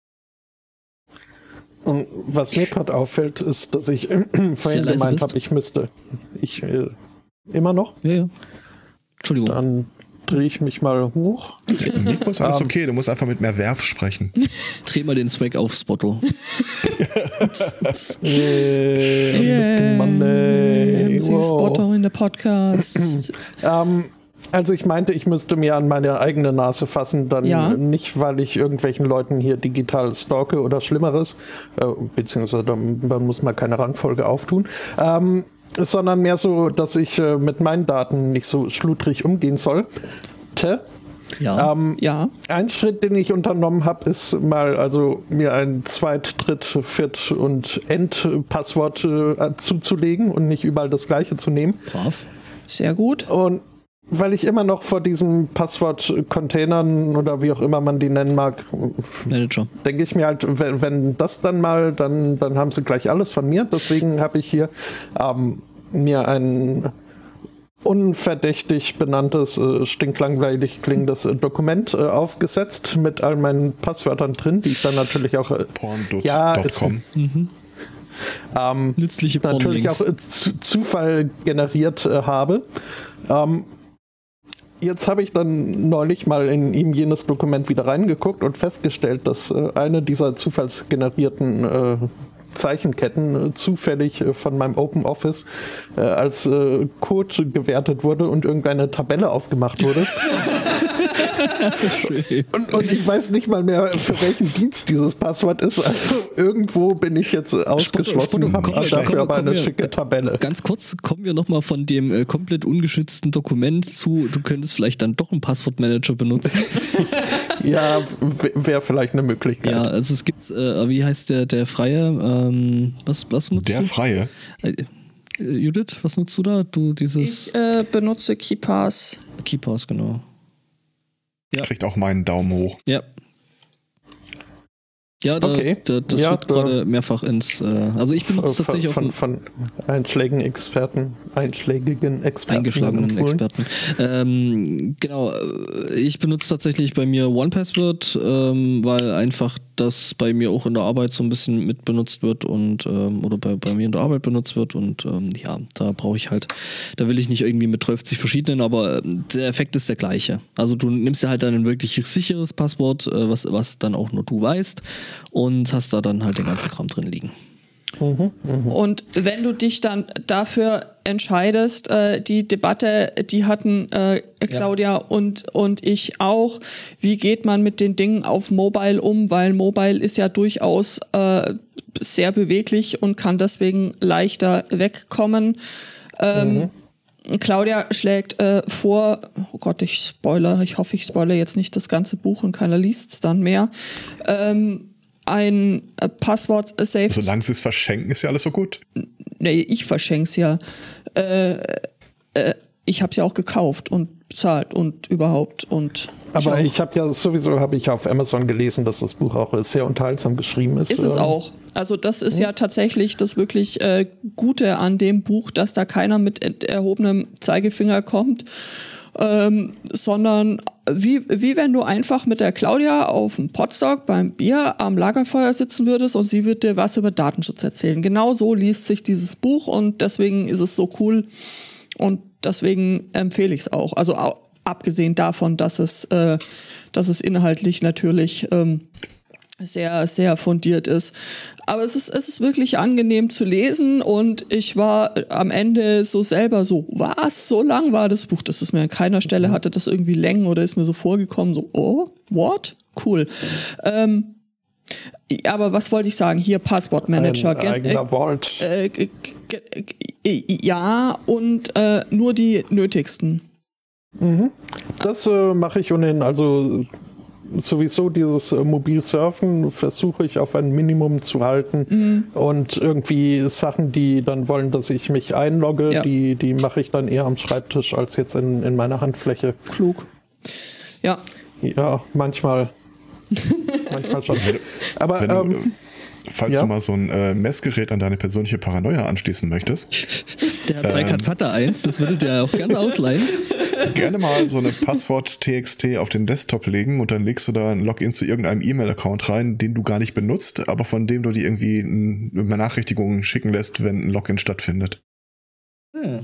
Und was mir gerade auffällt, ist, dass ich vorhin gemeint habe, ich müsste. Ich äh, immer noch. ja, ja. Entschuldigung. Dann drehe ich mich mal hoch. Mikro ist alles Ähm. okay, du musst einfach mit mehr Werf sprechen. Dreh mal den Swag auf, Spotto. Äh, Monday. MC Wow. Spotto in der Podcast. Ähm, also ich meinte, ich müsste mir an meine eigene Nase fassen, dann Ja. nicht, weil ich irgendwelchen Leuten hier digital stalke oder Schlimmeres, äh, beziehungsweise dann, dann muss man keine Rangfolge auftun, ähm, sondern mehr so, dass ich äh, mit meinen Daten nicht so schludrig umgehen soll. Te. Ja. Ähm, ja. ein Schritt, den ich unternommen habe, ist mal also mir ein Zweit-, Dritt-, Viert- und End-Passwort äh, zuzulegen und nicht überall das gleiche zu nehmen. Brav. Sehr gut. Und weil ich immer noch vor diesen Passwort-Containern oder wie auch immer man die nennen mag, Manager. denke ich mir halt, wenn, wenn das dann mal, dann, dann haben sie gleich alles von mir. Deswegen habe ich hier ähm, mir ein unverdächtig benanntes, äh, stinklangweilig klingendes äh, Dokument äh, aufgesetzt mit all meinen Passwörtern drin, die ich dann natürlich auch äh, Porn.com. Ja, es- ähm, Nützliche natürlich Pornolinks. auch äh, zu, Zufall generiert äh, habe. Ähm, jetzt habe ich dann neulich mal in ihm jenes Dokument wieder reingeguckt und festgestellt, dass äh, eine dieser zufallsgenerierten äh, Zeichenketten äh, zufällig äh, von meinem Open Office äh, als Code gewertet wurde und irgendeine Tabelle aufgemacht wurde. Und, und ich weiß nicht mal mehr, für welchen Dienst dieses Passwort ist. Also irgendwo bin ich jetzt äh, ausgeschlossen, habe dafür komm, aber eine wir- schicke Tabelle. Ganz kurz kommen wir nochmal von dem äh, komplett ungeschützten Dokument zu, du könntest vielleicht dann doch einen Passwortmanager benutzen. Ja, wäre vielleicht eine Möglichkeit. ja, also es gibt, äh, wie heißt der, der Freie, ähm, was, was nutzt Der du? Freie. Äh, Äh, Judith, was nutzt du da? Du dieses Ich äh, benutze KeyPass. Keepers, genau. Ja. Kriegt auch meinen Daumen hoch. Ja. Ja, da, Okay. da, das Ja, wird da- gerade mehrfach ins. Äh, also ich benutze Von, tatsächlich von, dem von einschlägigen Experten, einschlägigen Experten eingeschlagenen. Experten. Ähm, genau, äh, ich benutze tatsächlich bei mir OnePassword, ähm, weil einfach das bei mir auch in der Arbeit so ein bisschen mit benutzt wird und ähm, oder bei, bei mir in der Arbeit benutzt wird und ähm, ja, da brauche ich halt, da will ich nicht irgendwie mit 30 verschiedenen, aber der Effekt ist der gleiche. Also du nimmst ja halt dann ein wirklich sicheres Passwort, äh, was, was dann auch nur du weißt und hast da dann halt den ganzen Kram drin liegen. Und wenn du dich dann dafür entscheidest, äh, die Debatte, die hatten äh, Claudia und, und ich auch, wie geht man mit den Dingen auf Mobile um, weil Mobile ist ja durchaus äh, sehr beweglich und kann deswegen leichter wegkommen. Ähm, Claudia schlägt äh, vor, oh Gott, ich spoiler, ich hoffe, ich spoilere jetzt nicht das ganze Buch und keiner liest es dann mehr. Ähm, ein äh, Passwort-Safe Solange sie es verschenken, ist ja alles so gut. nee, ich verschenk's ja. Äh, äh, ich hab's ja auch gekauft und bezahlt und überhaupt und Aber auch. ich habe ja sowieso habe ich auf Amazon gelesen, dass das Buch auch sehr unterhaltsam geschrieben ist. ist es auch. Also das ist ja tatsächlich das wirklich äh, Gute an dem Buch, dass da keiner mit erhobenem Zeigefinger kommt, ähm, sondern wie, wie wenn du einfach mit der Claudia auf dem Potstock beim Bier am Lagerfeuer sitzen würdest und sie wird dir was über Datenschutz erzählen. Genau so liest sich dieses Buch und deswegen ist es so cool und deswegen empfehle ich es auch. Also abgesehen davon, dass es, äh, dass es inhaltlich natürlich ähm, sehr, sehr fundiert ist. Aber es ist, es ist wirklich angenehm zu lesen und ich war am Ende so selber so, was, so lang war das Buch? Das ist mir an keiner Stelle, hatte das irgendwie Längen oder ist mir so vorgekommen, so, oh, what? Cool. Ähm, aber was wollte ich sagen? Hier Passwortmanager. ein Gen- eigener Vault. äh, g- ja, und äh, nur die nötigsten. Das äh, mache ich ohnehin. Also sowieso dieses äh, Mobilsurfen versuche ich auf ein Minimum zu halten. Mhm. Und irgendwie Sachen, die dann wollen, dass ich mich einlogge, Ja. die, die mache ich dann eher am Schreibtisch als jetzt in, in meiner Handfläche. Klug. Ja, Ja, manchmal. manchmal schon. Aber ähm, äh, falls ja. du mal so ein äh, Messgerät an deine persönliche Paranoia anschließen möchtest, Der hat zwei Katz hat da eins, das würdet ihr auch gerne ausleihen. gerne mal so eine Passwort-TXT auf den Desktop legen und dann legst du da ein Login zu irgendeinem E-Mail-Account rein, den du gar nicht benutzt, aber von dem du dir irgendwie ein- eine Benachrichtigung schicken lässt, wenn ein Login stattfindet. Ja.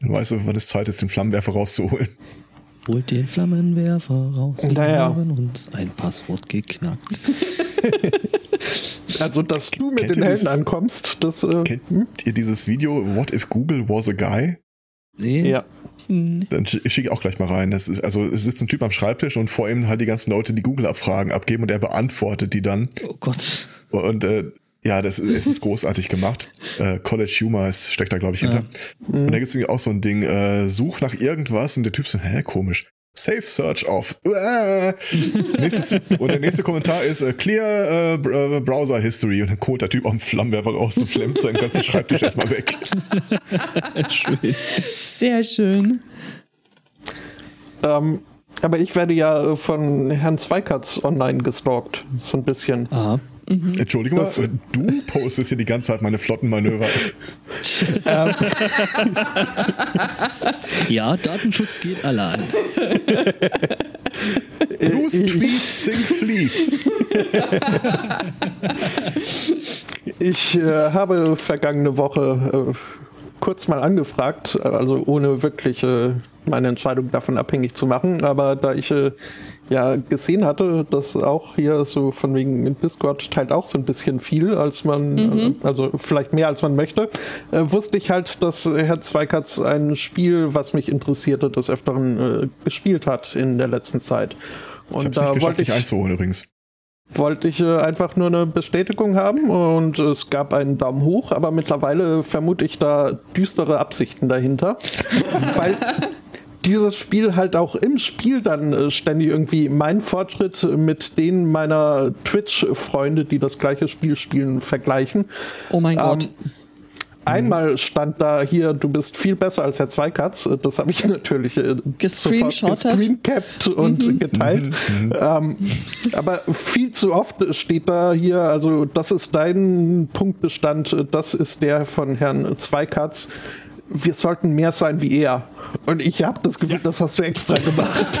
Dann weißt du, wann es Zeit ist, den Flammenwerfer rauszuholen. Holt den Flammenwerfer raus. Wir Naja. haben uns ein Passwort geknackt. also, dass du mit den das- ankommst, das. Äh, Kennt ihr dieses Video What if Google was a guy? Nee. ja. hm, Dann sch- schicke ich auch gleich mal rein. Das ist, also es sitzt ein Typ am Schreibtisch und vor ihm halt die ganzen Leute, die Google-Abfragen abgeben und er beantwortet die dann. Oh Gott. Und äh, ja, das ist, es ist großartig gemacht. Äh, College Humor ist, steckt da, glaube ich, hinter. Und da gibt es irgendwie auch so ein Ding, äh, such nach irgendwas und der Typ so, hä, komisch. Safe Search off. Uah. Nächstes, und der nächste Kommentar ist äh, Clear äh, äh, Browser History. Und dann holt der Typ einen Flammenwerfer raus und flammt seinen ganzen Schreibtisch erstmal weg. Schön. sehr schön. Ähm, aber ich werde ja äh, von Herrn Zweikatz online gestalkt. So ein bisschen. Aha. Entschuldigung, Das- mal, du postest hier die ganze Zeit meine Flottenmanöver. Ja, Datenschutz geht allein. Loose Tweets, Sink Fleets. Ich äh, habe vergangene Woche äh, kurz mal angefragt, also ohne wirklich äh, meine Entscheidung davon abhängig zu machen, aber da ich äh, ja gesehen hatte, dass auch hier so von wegen Discord teilt auch so ein bisschen viel, als man, äh, also vielleicht mehr als man möchte, äh, wusste ich halt, dass Herr Zweikatz ein Spiel, was mich interessierte, des Öfteren äh, gespielt hat in der letzten Zeit. Ich Und hab's da nicht wollte ich einzuholen übrigens. wollte ich äh, einfach nur eine Bestätigung haben und es gab einen Daumen hoch, aber mittlerweile vermute ich da düstere Absichten dahinter, weil dieses Spiel halt auch im Spiel dann äh, ständig irgendwie meinen Fortschritt mit den meiner Twitch-Freunde, die das gleiche Spiel spielen, vergleichen. Oh mein Ähm, Gott. Einmal stand da hier, du bist viel besser als Herr Zweikatz. Das habe ich natürlich äh, gescreencapped und geteilt. Ähm, aber viel zu oft steht da hier, also das ist dein Punktbestand, das ist der von Herrn Zweikatz. Wir sollten mehr sein wie er. Und ich habe das Gefühl, das hast du extra gemacht.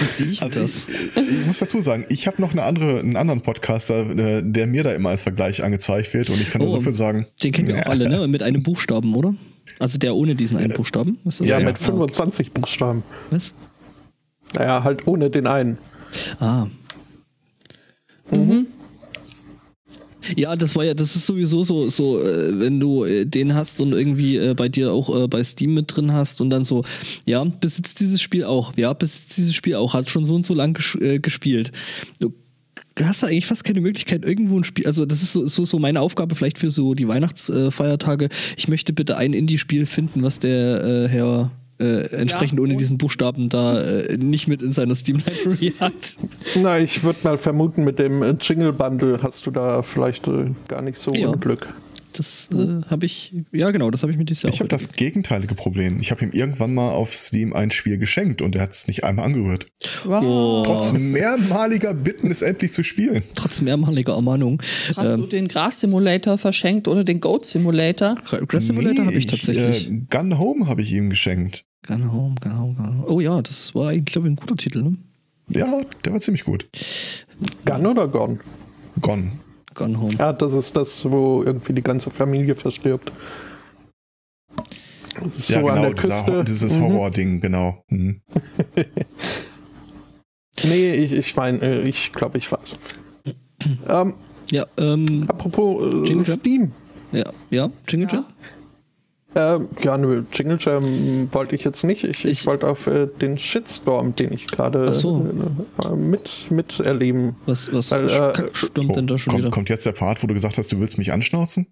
Das sehe ich Also das? ich, ich muss dazu sagen, ich habe noch eine andere, einen anderen Podcaster, äh, der mir da immer als Vergleich angezeigt wird und ich kann nur Oh, so viel sagen. Den kennen wir Ja. auch alle, ne? Mit einem Buchstaben, oder? Also der ohne diesen einen Buchstaben. Ist das ja, der? mit 25 Buchstaben. Was? Naja, halt ohne den einen. Ah. Mhm. Ja, das war ja, das ist sowieso so, so, äh, wenn du äh, den hast und irgendwie äh, bei dir auch bei Steam mit drin hast und dann so, ja, besitzt dieses Spiel auch, ja, besitzt dieses Spiel auch, hat schon so und so lang ges gespielt. Du hast da eigentlich fast keine Möglichkeit, irgendwo ein Spiel, also das ist so, so, so meine Aufgabe vielleicht für so die Weihnachtsfeiertage. ich möchte bitte ein Indie-Spiel finden, was der äh, Herr äh, entsprechend ohne und- diesen Buchstaben da äh, nicht mit in seiner Steam Library hat. Na, ich würde mal vermuten, mit dem äh, Jingle Bundle hast du da vielleicht äh, gar nicht so Ja. Unglück. Das äh, habe ich, ja genau, das habe ich mir dieses Jahr Ich habe das gegenteilige Problem. Ich habe ihm irgendwann mal auf Steam ein Spiel geschenkt und er hat es nicht einmal angerührt. Wow. Trotz mehrmaliger Bitten, es endlich zu spielen. trotz mehrmaliger Ermahnung. Hast du den Gras Simulator verschenkt oder den Goat Simulator? Grass Simulator Nee, habe ich tatsächlich. Äh, Gun Home habe ich ihm geschenkt. Gun Home, Gun Home, Gun Home. Oh ja, das war eigentlich, glaube ich, ein guter Titel, ne? Ja, der war ziemlich gut. Gun oder Gone? Gone. Gun Home. Ja, das ist das, wo irgendwie die ganze Familie verstirbt. Das ist Ja, so an genau, der dieser, Küste. Dieses Mhm. Horror-Ding, genau. Mhm. Nee, ich, ich meine, äh, ich glaube, ich weiß. ähm, Ja, ähm, apropos äh? Steam. ja, ja, Jingle Jam? Ähm, ja, nö, Jingle Jam wollte ich jetzt nicht. Ich, ich, Ich- wollte auf äh, den Shitstorm, den ich gerade so. äh, mit, miterleben. Was, was Weil, äh, Kack stürmt denn da schon kommt, wieder? kommt jetzt der Part, wo du gesagt hast, du willst mich anschnauzen?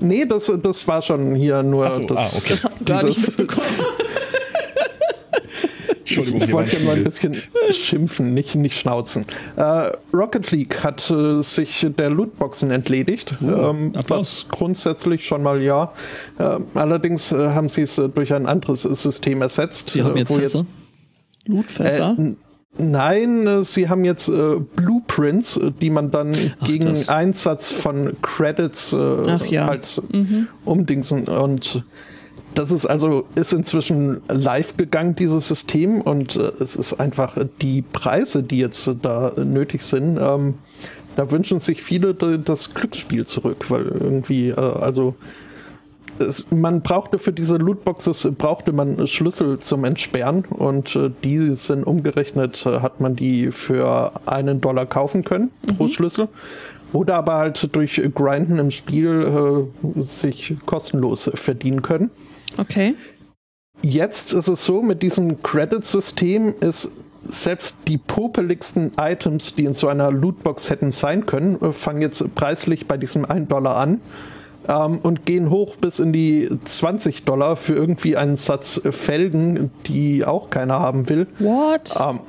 Nee, das, das war schon hier nur so, das, ah, okay. Das hast du gar nicht mitbekommen. Entschuldigung, Ich wollte ja mal ein bisschen schimpfen, nicht, nicht schnauzen. Äh, Rocket League hat äh, sich der Lootboxen entledigt, ähm, Applaus. was grundsätzlich schon mal ja. Äh, allerdings äh, haben sie es äh, durch ein anderes äh, System ersetzt. Sie haben äh, jetzt Fässer. Lootfässer. Äh, Nein, äh, sie haben jetzt äh, Blueprints, die man dann gegen das. Einsatz von Credits äh, Ach ja. halt umdingsen. Und das ist also ist inzwischen live gegangen, dieses System, und äh, es ist einfach äh, die Preise, die jetzt äh, da nötig sind. Ähm, da wünschen sich viele das Glücksspiel zurück, weil irgendwie, äh, also es, man brauchte für diese Lootboxes brauchte man Schlüssel zum Entsperren und äh, die sind umgerechnet, äh, hat man die für einen Dollar kaufen können pro Schlüssel. Oder aber halt durch Grinden im Spiel äh, sich kostenlos verdienen können. Okay. Jetzt ist es so, mit diesem Credit-System ist selbst die popeligsten Items, die in so einer Lootbox hätten sein können, äh, fangen jetzt preislich bei diesem 1 Dollar an ähm, und gehen hoch bis in die 20 Dollar für irgendwie einen Satz Felgen, die auch keiner haben will. What? Ähm,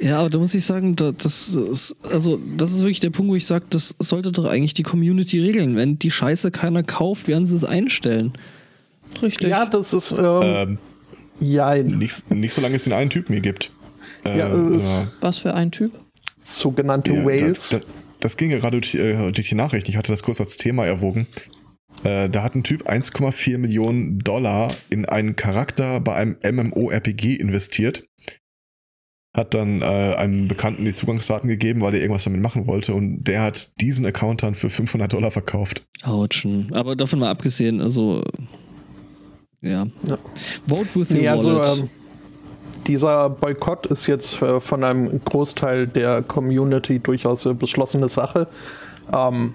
Ja, aber da muss ich sagen, da, das ist, also das ist wirklich der Punkt, wo ich sage, das sollte doch eigentlich die Community regeln. Wenn die Scheiße keiner kauft, werden sie es einstellen. Richtig. ja, das ist ähm, Ähm, nicht, nicht solange es den einen Typen hier gibt. Äh, Ja, äh, Was für ein Typ? sogenannte Ja, Whales. das, das, das ging ja gerade durch, äh, durch die Nachrichten. Ich hatte das kurz als Thema erwogen. Äh, da hat ein Typ 1,4 Millionen Dollar in einen Charakter bei einem MMORPG investiert. Hat dann äh, einem Bekannten die Zugangsdaten gegeben, weil er irgendwas damit machen wollte. Und der hat diesen Account dann für 500 Dollar verkauft. Autschen. Aber davon mal abgesehen, also ja. Ja. Vote with your Nee, also wallet. ähm, dieser Boykott ist jetzt äh, von einem Großteil der Community durchaus äh, beschlossene Sache. Ähm,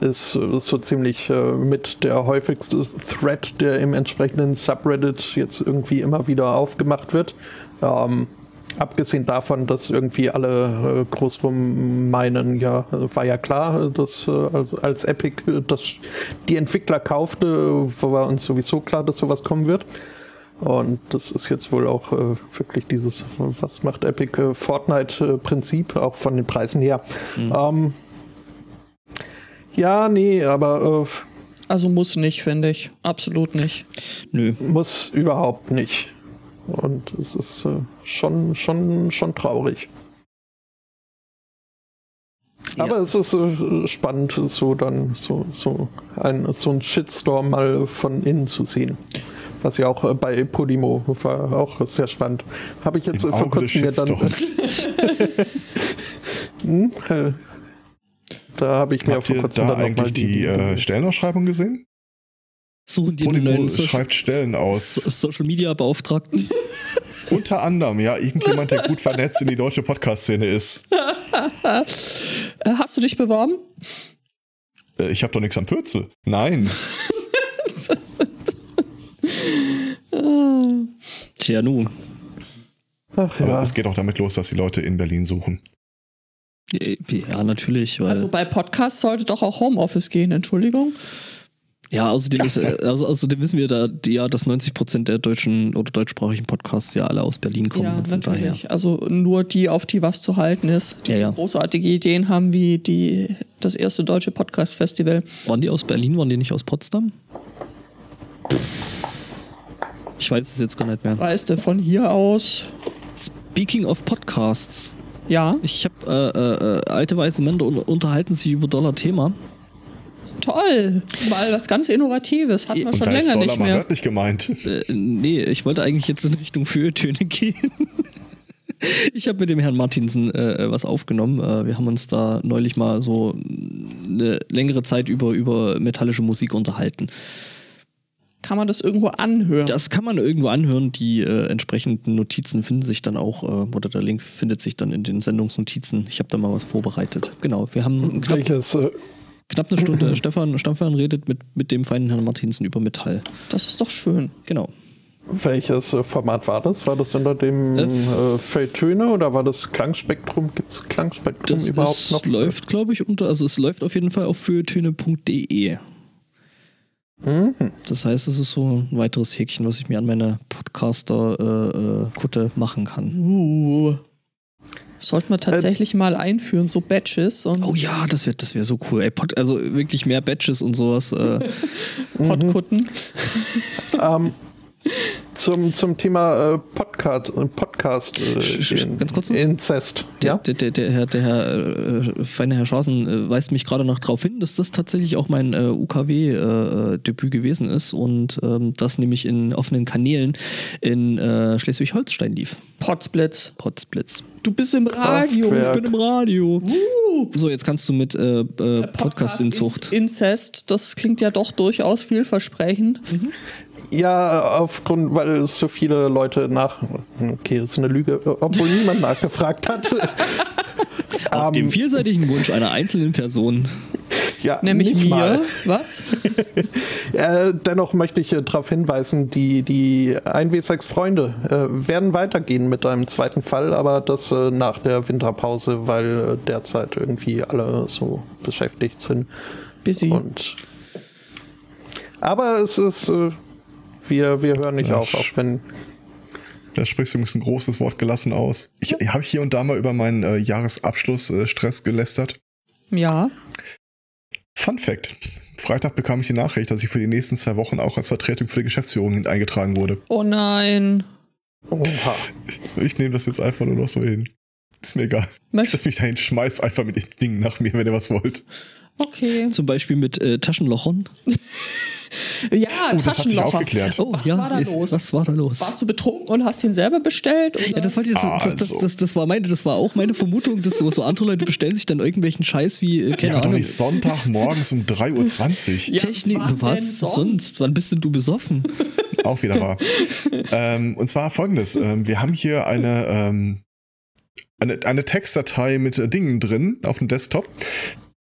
ist äh, so ziemlich äh, mit der häufigste Thread, der im entsprechenden Subreddit jetzt irgendwie immer wieder aufgemacht wird. Ähm, abgesehen davon, dass irgendwie alle äh, groß rum meinen, ja, äh, war ja klar, äh, dass äh, als, als Epic äh, das die Entwickler kaufte, äh, war uns sowieso klar, dass sowas kommen wird. Und das ist jetzt wohl auch äh, wirklich dieses, was macht Epic äh, Fortnite-Prinzip, auch von den Preisen her. Ähm, Ja, nee, aber Also muss nicht, finde ich. Absolut nicht. Nö. äh, muss überhaupt nicht. Und es ist äh, schon, schon, schon traurig. Ja. Aber es ist äh, spannend, so dann so, so, ein, so ein Shitstorm mal von innen zu sehen. Was ja auch äh, bei Podimo war auch sehr spannend. Habe ich jetzt Im äh, vor kurzem mir dann. Hm, äh, da habe ich mir Habt vor ihr kurzem da dann eigentlich die äh, Stellenausschreibung gesehen? Suchen die einen Podimo neuen Social, schreibt Stellen aus. So- Social Media Beauftragten. Unter anderem, ja, irgendjemand, der gut vernetzt in die deutsche Podcast-Szene ist. Äh, hast du dich beworben? Äh, ich habe doch nichts am Pürzel. Nein. Tja, nu. Ach Aber ja. es geht auch damit los, dass die Leute in Berlin suchen. Ja, natürlich, weil. Also bei Podcasts sollte doch auch Homeoffice gehen, Entschuldigung. Ja, außerdem, ist, äh, also, außerdem wissen wir da, ja, dass 90 Prozent der deutschen oder deutschsprachigen Podcasts ja alle aus Berlin kommen. Ja, natürlich. Also nur die, auf die was zu halten ist, die Ja, so ja. großartige Ideen haben wie die, das erste deutsche Podcast-Festival. Daher. Waren die aus Berlin, waren die nicht aus Potsdam? Ich weiß es jetzt gar nicht mehr. Weißt du, von hier aus, Speaking of Podcasts. ja, Ich habe äh, äh, alte weiße Männer un unterhalten sich über Dollar-Thema. Toll. Mal was ganz Innovatives. Hatten wir Und schon länger Dollar nicht mehr. wörtlich gemeint. Äh, nee, ich wollte eigentlich jetzt in Richtung Feuilletöne gehen. Ich habe mit dem Herrn Martinsen äh, was aufgenommen. Äh, wir haben uns da neulich mal so eine längere Zeit über, über metallische Musik unterhalten. Kann man das irgendwo anhören? Das kann man irgendwo anhören. Die äh, entsprechenden Notizen finden sich dann auch, äh, oder der Link findet sich dann in den Sendungsnotizen. Ich habe da mal was vorbereitet. Genau, wir haben Welches, äh, knapp eine Stunde. Stefan, Stefan redet mit, mit dem feinen Herrn Martinsen über Metall. Das ist doch schön. Genau. welches äh, Format war das? War das unter dem Äh, äh, Feuilletöne oder war das Klangspektrum? Gibt es Klangspektrum Das überhaupt ist, noch? läuft, glaube ich, unter, also es läuft auf jeden Fall auf feuilletöne.de. Mhm. Das heißt, es ist so ein weiteres Häkchen, was ich mir an meine Podcaster-Kutte äh, machen kann. Uh. Sollten wir tatsächlich mal einführen, so Batches und Oh ja, das wäre das wär so cool. Ey, Pod, also wirklich mehr Badges und sowas. Äh, Podkutten. Ähm, zum, zum Thema äh, Podcast, äh, Podcast äh, in, ganz kurz. Inzest. der, Ja? der, der, der, Herr, der Herr äh, feine Herr Schaßen äh, weist mich gerade noch darauf hin, dass das tatsächlich auch mein äh, UKW-Debüt gewesen ist und ähm, das nämlich in offenen Kanälen in äh, Schleswig-Holstein lief. Potsblitz. Potsblitz. Du bist im Radio. Kraftwerk. Ich bin im Radio. So, jetzt kannst du mit äh, äh, Podcast in Zucht. Inzest, das klingt ja doch durchaus vielversprechend. Ja, aufgrund, weil so viele Leute nach. Okay, das ist eine Lüge, obwohl niemand nachgefragt hat. Auf dem vielseitigen Wunsch einer einzelnen Person. Ja, Nämlich nicht mir. mal. Was? Äh, dennoch möchte ich äh, darauf hinweisen, die, die 1W6 Freunde äh, werden weitergehen mit einem zweiten Fall, aber das äh, nach der Winterpause, weil äh, derzeit irgendwie alle so beschäftigt sind. Busy. Und aber es ist, äh, wir, wir hören nicht Ja, auf, auch wenn. Da sprichst du übrigens ein großes Wort gelassen aus. Ich habe hier und da mal über meinen äh, Jahresabschluss-Stress gelästert. Ja. Fun Fact. Freitag bekam ich die Nachricht, dass ich für die nächsten zwei Wochen auch als Vertretung für die Geschäftsführung eingetragen wurde. Oh nein. Oha. Ich nehme das jetzt einfach nur noch so hin. Ist mir egal. Möcht- Lass mich dahin, schmeißt einfach mit den Dingen nach mir, wenn ihr was wollt. Okay. Zum Beispiel mit äh, Taschenlochern. Ja, Oh, das hat sich Taschenlocher. aufgeklärt. Oh, Was ja. war da los? Was war da los? Warst du betrunken und hast ihn selber bestellt? Oder? Ja, das wollte ich jetzt, Ah, das, das, also. das, das war meine, das war auch meine Vermutung, dass so, so andere Leute bestellen sich dann irgendwelchen Scheiß wie, äh, Ja, keine aber doch Ahnung, nicht Sonntag morgens um 3.20 Uhr. Ja, Technik, wann was denn sonst? sonst? Wann bist denn du besoffen? Auch wieder wahr. ähm, und zwar folgendes. Ähm, wir haben hier eine, ähm, eine, eine Textdatei mit äh, Dingen drin auf dem Desktop.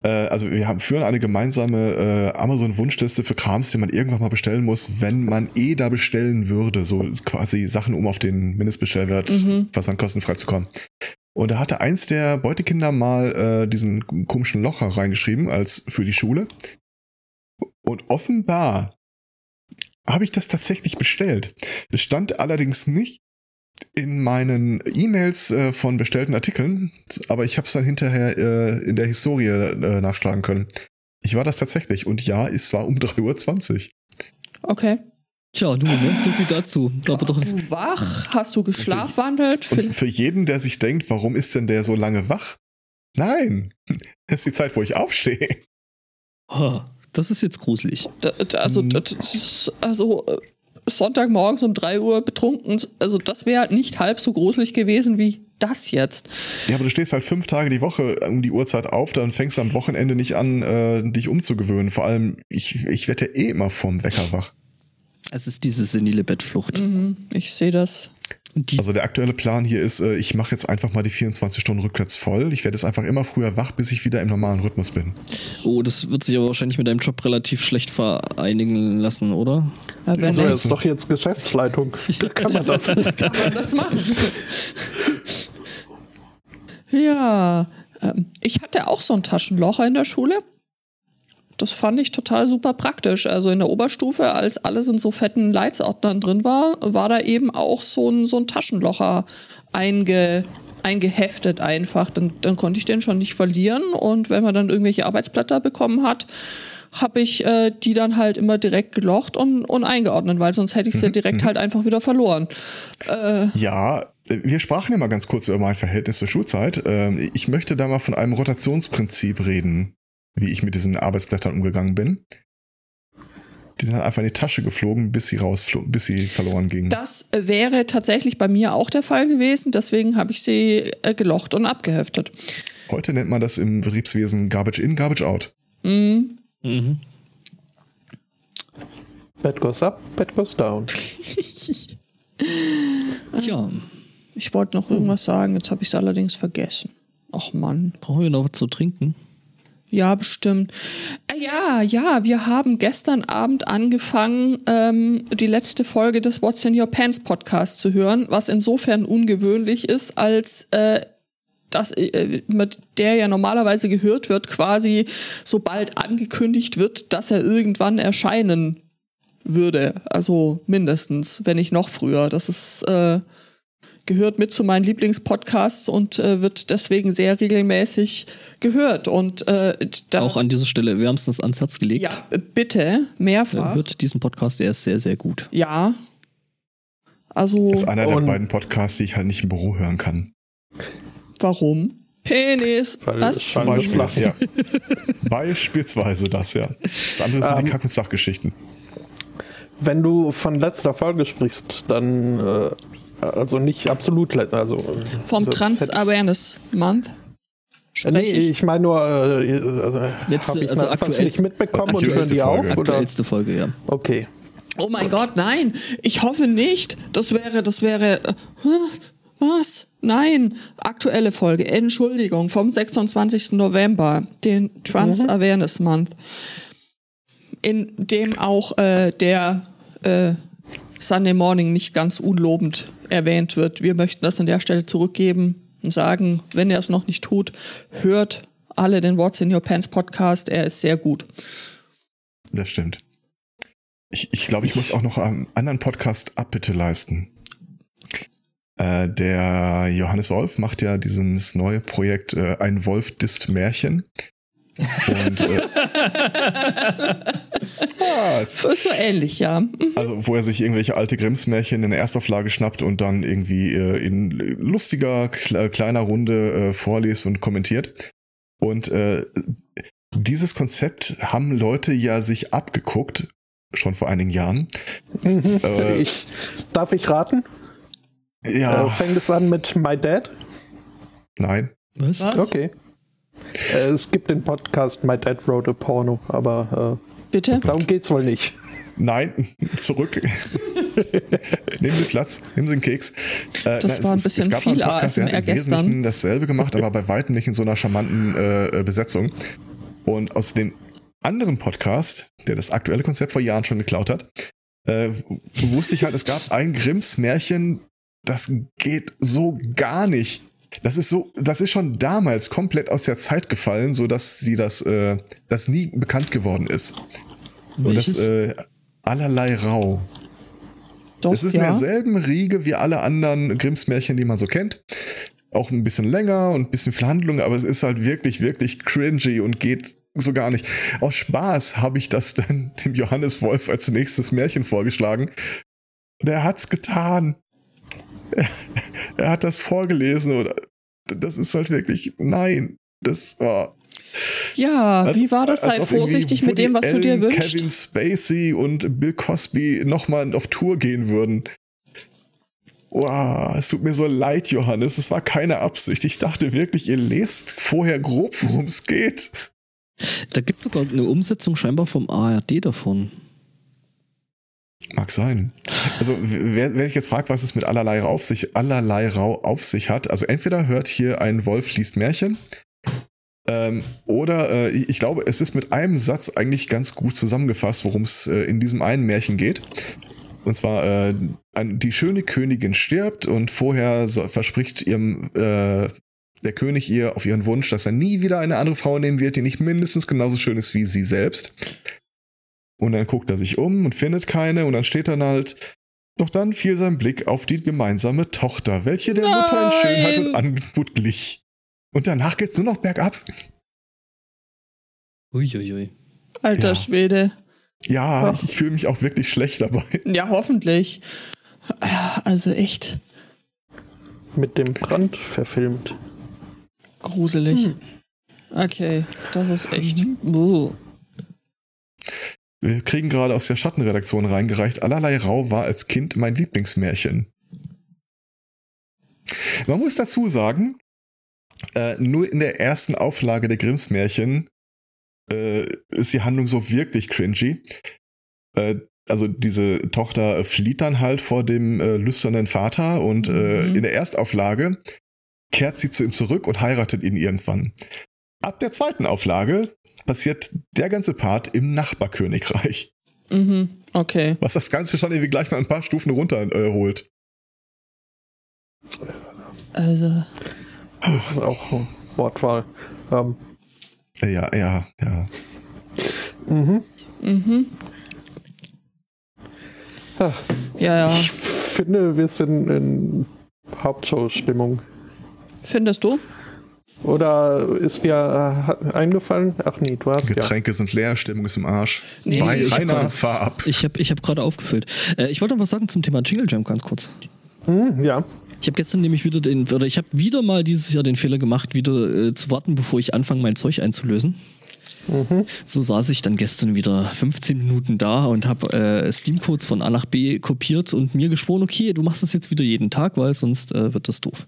Äh, also wir haben, führen eine gemeinsame äh, Amazon-Wunschliste für Krams, die man irgendwann mal bestellen muss, wenn man eh da bestellen würde. So quasi Sachen, um auf den Mindestbestellwert Mhm. versandkostenfrei zu kommen. Und da hatte eins der Beutekinder mal äh, diesen komischen Locher reingeschrieben als für die Schule. Und offenbar habe ich das tatsächlich bestellt. Es stand allerdings nicht in meinen E-Mails äh, von bestellten Artikeln, aber ich habe es dann hinterher äh, in der Historie äh, nachschlagen können. Ich war das tatsächlich. Und ja, es war um 3.20 Uhr. Okay. Tja, du, ne? so viel dazu. Aber doch, Du wach? Hast du geschlafwandelt? Und für jeden, der sich denkt, warum ist denn der so lange wach? Nein, das ist die Zeit, wo ich aufstehe. Oh, das ist jetzt gruselig. Da- da- Also, Mhm. das ist- also äh, Sonntagmorgens um 3 Uhr betrunken, also das wäre nicht halb so gruselig gewesen wie das jetzt. Ja, aber du stehst halt fünf Tage die Woche um die Uhrzeit auf, dann fängst du am Wochenende nicht an, äh, dich umzugewöhnen. Vor allem, ich, ich werde ja eh immer vorm Wecker wach. Es ist diese senile Bettflucht. Mhm, ich sehe das. Die, Also der aktuelle Plan hier ist, äh, ich mache jetzt einfach mal die 24 Stunden rückwärts voll. Ich werde jetzt einfach immer früher wach, bis ich wieder im normalen Rhythmus bin. oh, das wird sich aber wahrscheinlich mit deinem Job relativ schlecht vereinigen lassen, oder? Wenn Also er er ist doch jetzt Geschäftsleitung. Da kann man das. kann man das machen. ja, ähm, ich hatte auch so ein Taschenloch in der Schule. Das fand ich total super praktisch. Also in der Oberstufe, als alles in so fetten Leitsordnern drin war, war da eben auch so ein, so ein Taschenlocher einge, eingeheftet einfach. Dann, dann konnte ich den schon nicht verlieren. Und wenn man dann irgendwelche Arbeitsblätter bekommen hat, habe ich äh, die dann halt immer direkt gelocht und, und eingeordnet, weil sonst hätte ich sie direkt halt einfach wieder verloren. Ja, äh, wir sprachen ja mal ganz kurz über mein Verhältnis zur Schulzeit. Ähm, Ich möchte da mal von einem Rotationsprinzip reden, wie ich mit diesen Arbeitsblättern umgegangen bin. Die sind einfach in die Tasche geflogen, bis sie rausflogen, bis sie verloren gingen. Das wäre tatsächlich bei mir auch der Fall gewesen, deswegen habe ich sie äh, gelocht und abgeheftet. Heute nennt man das im Betriebswesen Garbage in, Garbage out. Mhm. Bed goes up, bed goes down. Tja, Ich wollte noch irgendwas sagen, jetzt habe ich es allerdings vergessen. Ach Mann. brauchen wir noch was zu trinken? Ja, bestimmt. Äh, Ja, ja, wir haben gestern Abend angefangen, ähm, die letzte Folge des What's in Your Pants Podcast zu hören, was insofern ungewöhnlich ist, als äh, dass äh, mit der ja normalerweise gehört wird, quasi sobald angekündigt wird, dass er irgendwann erscheinen würde. Also mindestens, wenn nicht noch früher. Das ist äh, gehört mit zu meinen Lieblingspodcasts und äh, wird deswegen sehr regelmäßig gehört. Und äh, da, Auch an dieser Stelle wärmstens ans Herz gelegt. ja, bitte, mehrfach. Hört diesen Podcast, der ist sehr, sehr gut. Ja. Also, Das ist einer der beiden Podcasts, die ich halt nicht im Büro hören kann. warum? Penis. Weil Was? Zum Beispiel, ja. Beispielsweise das, ja. Das andere sind die Ähm, Kack- und Sachgeschichten. Wenn du von letzter Folge sprichst, dann äh, also nicht absolut also Vom Trans Awareness Month. Äh, Spreche Nee, ich. ich meine nur, äh, also, Letzte- habe ich also aktuell- nicht mitbekommen und hören die Folge. auf? Oder? Aktuellste Folge, ja. Okay. Oh mein Gott, nein. Ich hoffe nicht. Das wäre, das wäre. Äh, was? Nein. Aktuelle Folge. Entschuldigung. Vom 26. November. Den Trans Awareness Month. In dem auch äh, der äh, Sunday Morning nicht ganz unlobend erwähnt wird. Wir möchten das an der Stelle zurückgeben und sagen, wenn er es noch nicht tut, hört alle den What's in Your Pants Podcast. Er ist sehr gut. Das stimmt. Ich, ich glaube, ich muss auch noch einen anderen Podcast Abbitte leisten. Äh, der Johannes Wolf macht ja dieses neue Projekt äh, Ein Wolf disst Märchen. Und äh, was? Ist so ähnlich, ja. Also, wo er sich irgendwelche alte Grimms-Märchen in der Erstauflage schnappt und dann irgendwie äh, in lustiger, kle kleiner Runde äh, vorliest und kommentiert. Und äh, dieses Konzept haben Leute ja sich abgeguckt, schon vor einigen Jahren. Äh, Ich, darf ich raten? Äh, ja, fängt es an mit My Dad? nein. Was? Was? Okay. Äh, es gibt den Podcast My Dad Wrote a Porno, aber Bitte? darum geht's wohl nicht. Nein, zurück. nehmen Sie Platz, nehmen Sie einen Keks. Äh, Das war ein bisschen gab mal einen viel ASMR im gestern. Wesentlichen dasselbe gemacht, aber bei weitem nicht in so einer charmanten äh, äh, Besetzung. Und aus dem anderen Podcast, der das aktuelle Konzept vor Jahren schon geklaut hat, äh, wusste ich halt, es gab ein Grimms Märchen, das geht so gar nicht. Das ist so, das ist schon damals komplett aus der Zeit gefallen, so dass sie das, äh, das nie bekannt geworden ist. Und das Welches? äh, allerlei rau. Doch, Es ist in ja. derselben Riege wie alle anderen Grimms Märchen, die man so kennt. Auch ein bisschen länger und ein bisschen viel Handlung, aber es ist halt wirklich, wirklich cringy und geht so gar nicht. Aus Spaß habe ich das dann dem Johannes Wolf als nächstes Märchen vorgeschlagen. Und er hat's getan. Er, er hat das vorgelesen oder das ist halt wirklich, nein, das war. Ja, als- wie war das? Sei vorsichtig mit dem, was du dir Allen, wünschst. Kevin Spacey und Bill Cosby nochmal auf Tour gehen würden. Wow, es tut mir so leid, Johannes. Es war keine Absicht. Ich dachte wirklich, ihr lest vorher grob, worum es geht. Da gibt es sogar eine Umsetzung scheinbar vom ARD davon. Mag sein. Also, wer, wer sich jetzt fragt, was es mit allerlei auf sich, allerlei Rau auf sich hat, also entweder hört hier ein Wolf liest Märchen, ähm, oder äh, ich glaube, es ist mit einem Satz eigentlich ganz gut zusammengefasst, worum es äh, in diesem einen Märchen geht. Und zwar, äh, die schöne Königin stirbt und vorher so, verspricht ihrem äh, der König ihr auf ihren Wunsch, dass er nie wieder eine andere Frau nehmen wird, die nicht mindestens genauso schön ist wie sie selbst. Und dann guckt er sich um und findet keine und dann steht dann halt, doch dann fiel sein Blick auf die gemeinsame Tochter, welche der Mutter in Schönheit und Anmut glich. Und danach geht's nur noch bergab. Uiuiui. Alter Ja. Schwede. Ja, Ach. ich, ich fühle mich auch wirklich schlecht dabei. Ja, hoffentlich. Also echt Mit dem Brand verfilmt. gruselig. Okay, das ist echt. Buh. Wir kriegen gerade aus der Schattenredaktion reingereicht, allerlei Rau war als Kind mein Lieblingsmärchen. Man muss dazu sagen, äh, nur in der ersten Auflage der Grimms Märchen äh, ist die Handlung so wirklich cringy. Äh, also diese Tochter flieht dann halt vor dem äh, lüsternen Vater und äh, Mhm. in der Erstauflage kehrt sie zu ihm zurück und heiratet ihn irgendwann. Ab der zweiten Auflage passiert der ganze Part im Nachbarkönigreich, Mhm, okay. was das Ganze schon irgendwie gleich mal ein paar Stufen runterholt. Holt. Also. Auch Wortwahl. Ähm, Äh, ja, ja, ja. mhm. Mhm. Ja, ja. Ich finde, wir sind in Hauptshow-Stimmung. Findest du? Oder ist dir äh, eingefallen? Ach nee, du hast ja. Getränke sind leer, Stimmung ist im Arsch. Nee, Bei ich hab Rainer, gerade- fahr ab. Ich habe ich hab gerade aufgefüllt. Äh, ich wollte noch was sagen zum Thema Jingle Jam ganz kurz. Hm, ja. Ich habe gestern nämlich wieder den, oder ich habe wieder mal dieses Jahr den Fehler gemacht, wieder äh, zu warten, bevor ich anfange, mein Zeug einzulösen. So saß ich dann gestern wieder 15 Minuten da und habe äh, Steam-Codes von A nach B kopiert und mir geschworen, okay, du machst das jetzt wieder jeden Tag, weil sonst äh, wird das doof.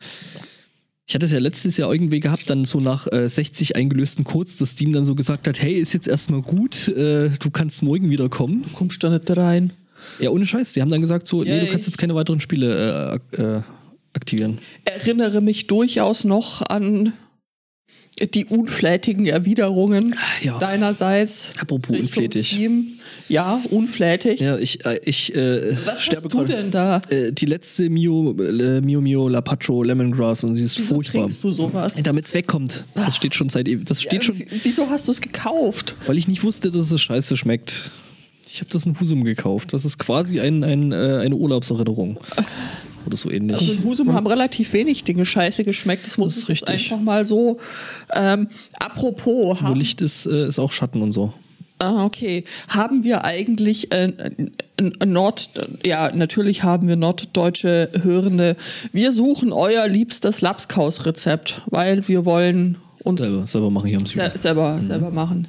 Ich hatte es ja letztes Jahr irgendwie gehabt, dann so nach äh, 60 eingelösten Codes, dass Steam dann so gesagt hat, hey, ist jetzt erstmal gut, äh, du kannst morgen wieder kommen. Kommst du nicht rein? Ja, ohne Scheiß. Die haben dann gesagt so, nee, Yay. du kannst jetzt keine weiteren Spiele äh, äh, aktivieren. Erinnere mich durchaus noch an die unflätigen Erwiderungen Ja. deinerseits. Apropos unflätig. Steam. Ja, unflätig. Ja, ich, äh, ich äh, Was sterbe hast du denn da? Äh, die letzte Mio, äh, Mio Mio Lapacho Lemongrass und sie ist Wieso furchtbar. trinkst du sowas? Damit es wegkommt. Das steht schon seit. Das steht schon, W- Wieso hast du es gekauft? weil ich nicht wusste, dass es scheiße schmeckt. Ich habe das in Husum gekauft. Das ist quasi ein, ein, äh, eine Urlaubserinnerung. Oder so ähnlich. Also in Husum haben relativ wenig Dinge scheiße geschmeckt. Das muss Das einfach mal so. Ähm, apropos, Wo haben, Licht ist, äh, ist auch Schatten und so. ah, okay, haben wir eigentlich äh, Nord, ja, natürlich haben wir norddeutsche Hörende. Wir suchen euer liebstes Lapskaus-Rezept, weil wir wollen uns Selber, selber machen hier am se Süden. selber, selber machen.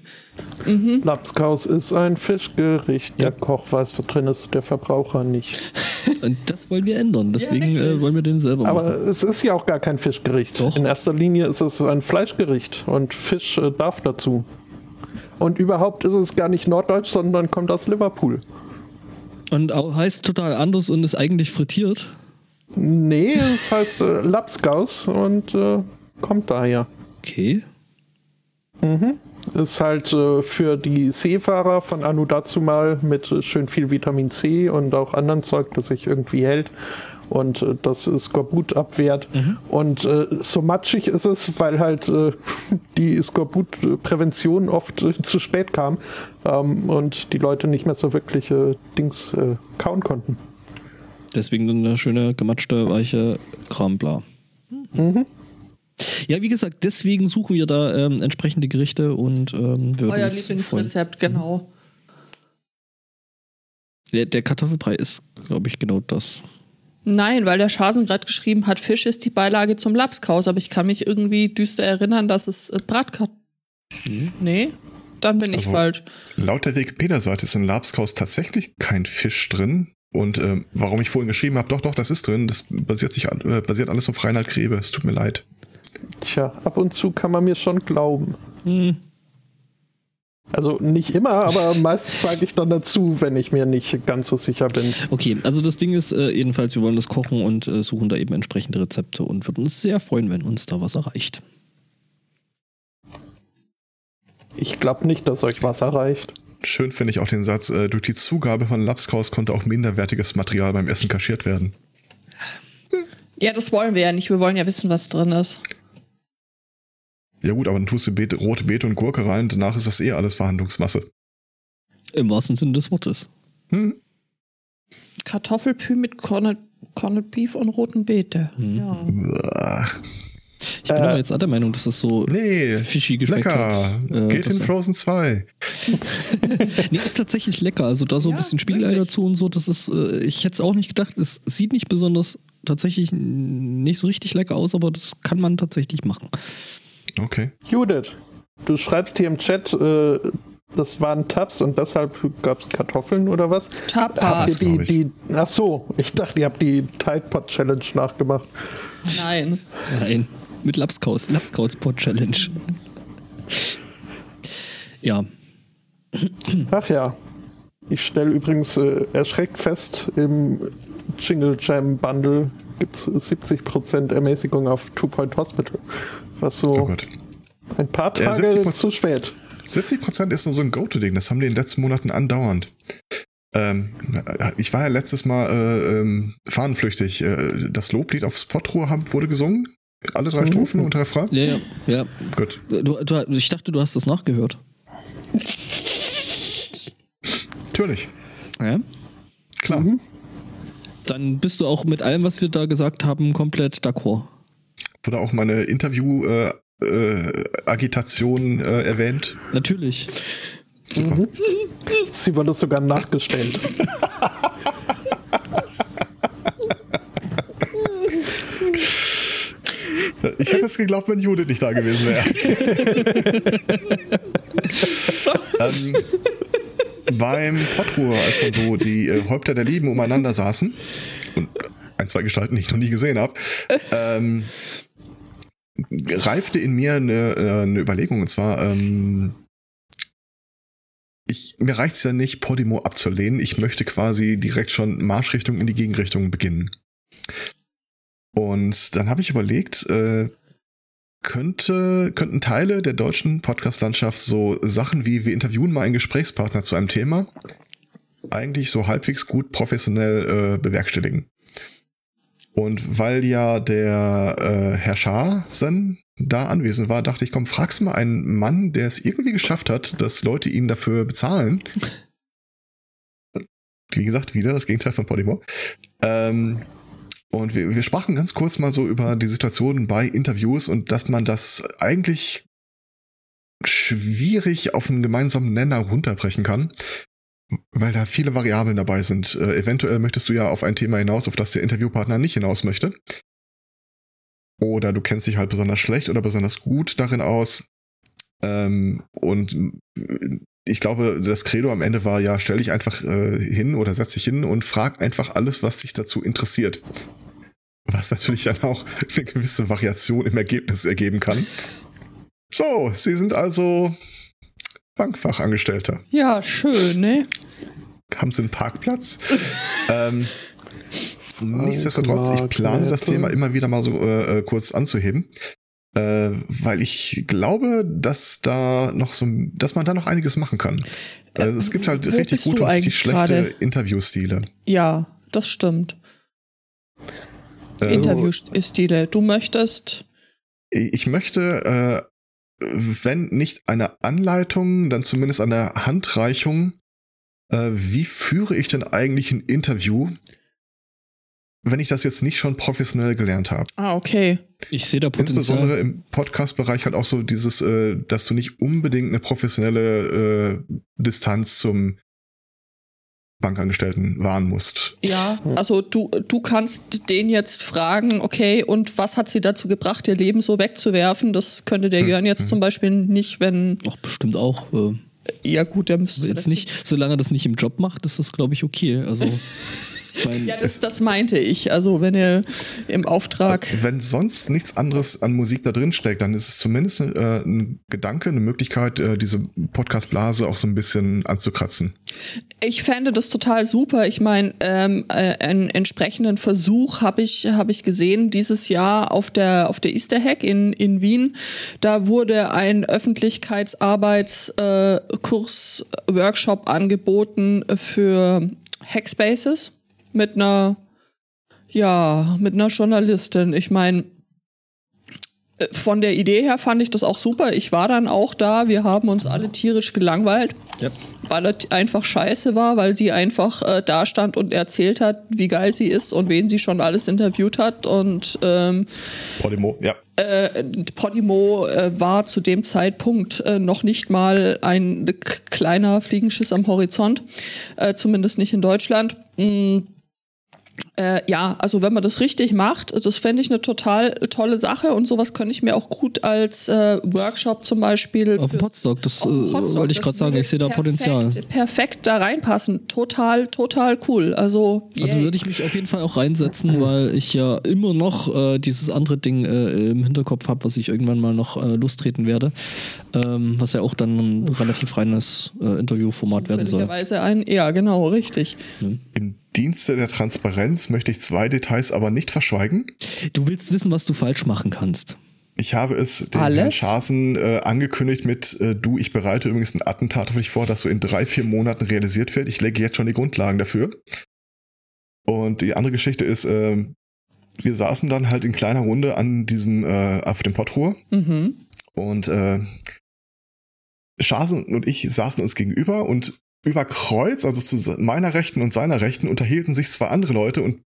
Lapskaus ist ein Fischgericht. Der Koch weiß, was drin ist, der Verbraucher nicht. Und das wollen wir ändern. Deswegen richtig. äh, wollen wir den selber machen. Aber es ist ja auch gar kein Fischgericht. Doch. In erster Linie ist es ein Fleischgericht und Fisch äh, darf dazu. Und überhaupt ist es gar nicht norddeutsch, sondern kommt aus Liverpool. Und auch heißt total anders und ist eigentlich frittiert. Nee, es heißt äh, Lapskaus und äh, kommt daher. Okay. Ist halt äh, für die Seefahrer von Anu dazu mal mit schön viel Vitamin C und auch anderen Zeug, das sich irgendwie hält und äh, das Skorbut abwehrt. Und äh, so matschig ist es, weil halt äh, die Skorbutprävention oft äh, zu spät kam ähm, und die Leute nicht mehr so wirklich äh, Dings äh, kauen konnten. Deswegen dann eine schöne, gematschte, weiche Kram, bla. Ja, wie gesagt, deswegen suchen wir da ähm, entsprechende Gerichte und ähm, würden Euer Lieblingsrezept, genau. freuen. Der, der Kartoffelbrei ist, glaube ich, genau das. Nein, weil der Schasen gerade geschrieben hat, Fisch ist die Beilage zum Lapskaus, aber ich kann mich irgendwie düster erinnern, dass es äh, Bratkat. Nee, dann bin ich Also- falsch. Laut der Wikipedia-Seite ist in Labskaus tatsächlich kein Fisch drin. Und ähm, warum ich vorhin geschrieben habe, doch, doch, das ist drin. Das basiert, sich, äh, basiert alles auf Reinhard Grebe. Es tut mir leid. Tja, ab und zu kann man mir schon glauben. Hm. Also nicht immer, aber meist zeige ich dann dazu, wenn ich mir nicht ganz so sicher bin. Okay, also das Ding ist äh, jedenfalls, wir wollen das kochen und äh, suchen da eben entsprechende Rezepte und würden uns sehr freuen, wenn uns da was erreicht. Ich glaube nicht, dass euch was erreicht. Schön finde ich auch den Satz, äh, durch die Zugabe von Labskaus konnte auch minderwertiges Material beim Essen kaschiert werden. Ja, das wollen wir ja nicht. Wir wollen ja wissen, was drin ist. Ja gut, aber dann tust du Beete, rote Beete und Gurke rein, danach ist das eh alles Verhandlungsmasse. Im wahrsten Sinne des Wortes. Hm? Kartoffelpü mit Corned, Corned Beef und roten Beete. Mhm. Ja. Ich bin Äh, aber jetzt auch der Meinung, dass das so Nee, fishy geschmeckt lecker. hat. Äh, Geht in Frozen 2. Nee, ist tatsächlich lecker. Also da so ein Ja, bisschen Spiegelei dazu und so, das ist, äh, ich hätte es auch nicht gedacht. Es sieht nicht besonders, tatsächlich nicht so richtig lecker aus, aber das kann man tatsächlich machen. Okay. Judith, du schreibst hier im Chat, äh, das waren Tabs und deshalb gab es Kartoffeln oder was? Habt Tapas. ihr die, die, ach so, ich dachte, ihr habt die Tide Pod Challenge nachgemacht. Nein. Nein, mit Lapskaus, Lapskaus Pot Challenge. Ja, Ach ja. Ich stelle übrigens äh, erschreckt fest, im Jingle Jam Bundle gibt es 70% Ermäßigung auf Two Point Hospital. Was so Oh Gott. ein paar Ja, Tage 70% zu spät. 70% ist nur so ein Go-To-Ding. Das haben die in den letzten Monaten andauernd. Ähm, ich war ja letztes Mal äh, ähm, fahnenflüchtig. Äh, das Loblied auf Spotruhe haben- wurde gesungen. Alle drei Mhm. Strophen und Refrain. ja, ja. ja. Gut. Du, du, ich dachte, du hast das nachgehört. Natürlich. Ja. Klar. Mhm. Dann bist du auch mit allem, was wir da gesagt haben, komplett d'accord. Wurde auch meine Interview-Agitation äh, erwähnt. Natürlich. Mhm. Sie wurde sogar nachgestellt. Ich hätte es geglaubt, wenn Judith nicht da gewesen wäre. ähm, beim Potruhe, als dann so die äh, Häupter der Lieben umeinander saßen und ein, zwei Gestalten, die ich noch nie gesehen habe, ähm, reifte in mir eine, äh, eine Überlegung und zwar, ähm, ich, mir reicht es ja nicht, Podimo abzulehnen. Ich möchte quasi direkt schon Marschrichtung in die Gegenrichtung beginnen. Und dann habe ich überlegt, äh, könnte, könnten Teile der deutschen Podcast-Landschaft so Sachen wie wir interviewen mal einen Gesprächspartner zu einem Thema eigentlich so halbwegs gut professionell äh, bewerkstelligen. Und weil ja der äh, Herr Schasen da anwesend war, dachte ich, komm, frag's mal einen Mann, der es irgendwie geschafft hat, dass Leute ihn dafür bezahlen. Wie gesagt, wieder das Gegenteil von Podimo. Ähm, und wir, wir sprachen ganz kurz mal so über die Situation bei Interviews und dass man das eigentlich schwierig auf einen gemeinsamen Nenner runterbrechen kann, weil da viele Variablen dabei sind. Äh, eventuell möchtest du ja auf ein Thema hinaus, auf das der Interviewpartner nicht hinaus möchte. Oder du kennst dich halt besonders schlecht oder besonders gut darin aus. Ähm, und äh, ich glaube, das Credo am Ende war ja, stell dich einfach äh, hin oder setz dich hin und frag einfach alles, was dich dazu interessiert. Was natürlich dann auch eine gewisse Variation im Ergebnis ergeben kann. So, Sie sind also Bankfachangestellter. Ja, schön, ne? Haben Sie einen Parkplatz? ähm, nichtsdestotrotz, ich plane das. Thema immer wieder mal so äh, äh, kurz anzuheben. Äh, weil ich glaube, dass da noch so, dass man da noch einiges machen kann. Also es gibt halt wo richtig gute und richtig schlechte? Interviewstile. Ja, das stimmt. Äh, Interviewstile. Du möchtest. Ich möchte, äh, wenn nicht eine Anleitung, dann zumindest eine Handreichung, äh, wie führe ich denn eigentlich ein Interview, wenn ich das jetzt nicht schon professionell gelernt habe. Ah, okay. Ich sehe da Insbesondere Potenzial. im Podcast-Bereich halt auch so dieses, äh, dass du nicht unbedingt eine professionelle äh, Distanz zum Bankangestellten wahren musst. Ja, also du, du kannst den jetzt fragen, okay, und was hat sie dazu gebracht, ihr Leben so wegzuwerfen? Das könnte der Jörn jetzt zum Beispiel nicht, wenn, Ach, bestimmt auch. Äh, ja gut, der müsste jetzt nicht, solange er das nicht im Job macht, ist das, glaube ich, okay. Also, Ja, das, das meinte ich. Also wenn er im Auftrag. Wenn sonst nichts anderes an Musik da drin steckt, dann ist es zumindest äh, ein Gedanke, eine Möglichkeit, äh, diese Podcast-Blase auch so ein bisschen anzukratzen. Ich fände das total super. Ich meine, ähm, äh, einen entsprechenden Versuch habe ich, hab ich gesehen dieses Jahr auf der, auf der Easter Hack in, in Wien. Da wurde ein Öffentlichkeitsarbeitskurs, äh, angeboten für Hackspaces mit einer, ja, mit einer Journalistin. Ich meine, von der Idee her fand ich das auch super. Ich war dann auch da. Wir haben uns alle tierisch gelangweilt ja. weil das einfach scheiße war, weil sie einfach äh, da stand und erzählt hat, wie geil sie ist und wen sie schon alles interviewt hat. Und ähm, Podimo, ja. äh, Podimo äh, war zu dem Zeitpunkt äh, noch nicht mal ein kleiner Fliegenschiss am Horizont, äh, zumindest nicht in Deutschland. Mm. Äh, ja, also wenn man das richtig macht, das fände ich eine total tolle Sache und sowas könnte ich mir auch gut als äh, Workshop zum Beispiel Auf dem Podstock, das äh, wollte ich gerade sagen. Ich sehe da perfekt- Potenzial. Perfekt da reinpassen. Total, total cool. Also, Also würde ich mich auf jeden Fall auch reinsetzen, weil ich ja immer noch äh, dieses andere Ding äh, im Hinterkopf habe, was ich irgendwann mal noch äh, lostreten werde, ähm, was ja auch dann ein relativ reines äh, Interviewformat werden soll. Ein, ja, genau, richtig. Im Dienste der Transparenz möchte ich zwei Details aber nicht verschweigen. Du willst wissen, was du falsch machen kannst. Ich habe es dem Alles? Herrn Schasen äh, angekündigt mit, äh, du, ich bereite übrigens ein Attentat auf dich vor, das so in drei, vier Monaten realisiert wird. Ich lege jetzt schon die Grundlagen dafür. Und die andere Geschichte ist, äh, wir saßen dann halt in kleiner Runde an diesem, äh, auf dem Pottruhe Mhm. und äh, Schasen und ich saßen uns gegenüber und über Kreuz, also zu meiner Rechten und seiner Rechten, unterhielten sich zwei andere Leute und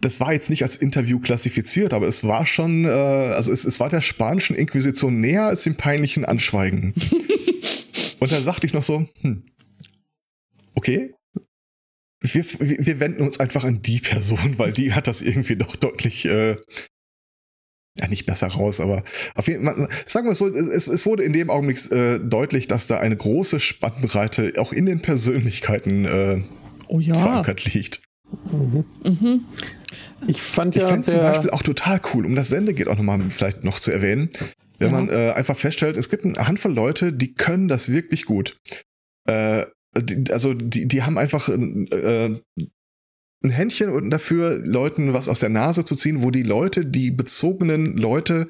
das war jetzt nicht als Interview klassifiziert, aber es war schon, äh, also es, es war der spanischen Inquisition näher als dem peinlichen Anschweigen. und dann sagte ich noch so, hm, okay, wir, wir, wir wenden uns einfach an die Person, weil die hat das irgendwie doch deutlich, äh, ja nicht besser raus, aber auf jeden Fall, sagen wir es so, es, es wurde in dem Augenblick äh, deutlich, dass da eine große Spannbreite auch in den Persönlichkeiten äh, Oh ja. verankert liegt. Ich fand Ich ja, fände es zum Beispiel auch total cool, um das Sendegeht auch nochmal vielleicht noch zu erwähnen, wenn Ja. man äh, einfach feststellt, es gibt eine Handvoll Leute, die können das wirklich gut. Äh, die, also die, die haben einfach äh, ein Händchen und dafür, Leuten was aus der Nase zu ziehen, wo die Leute, die bezogenen Leute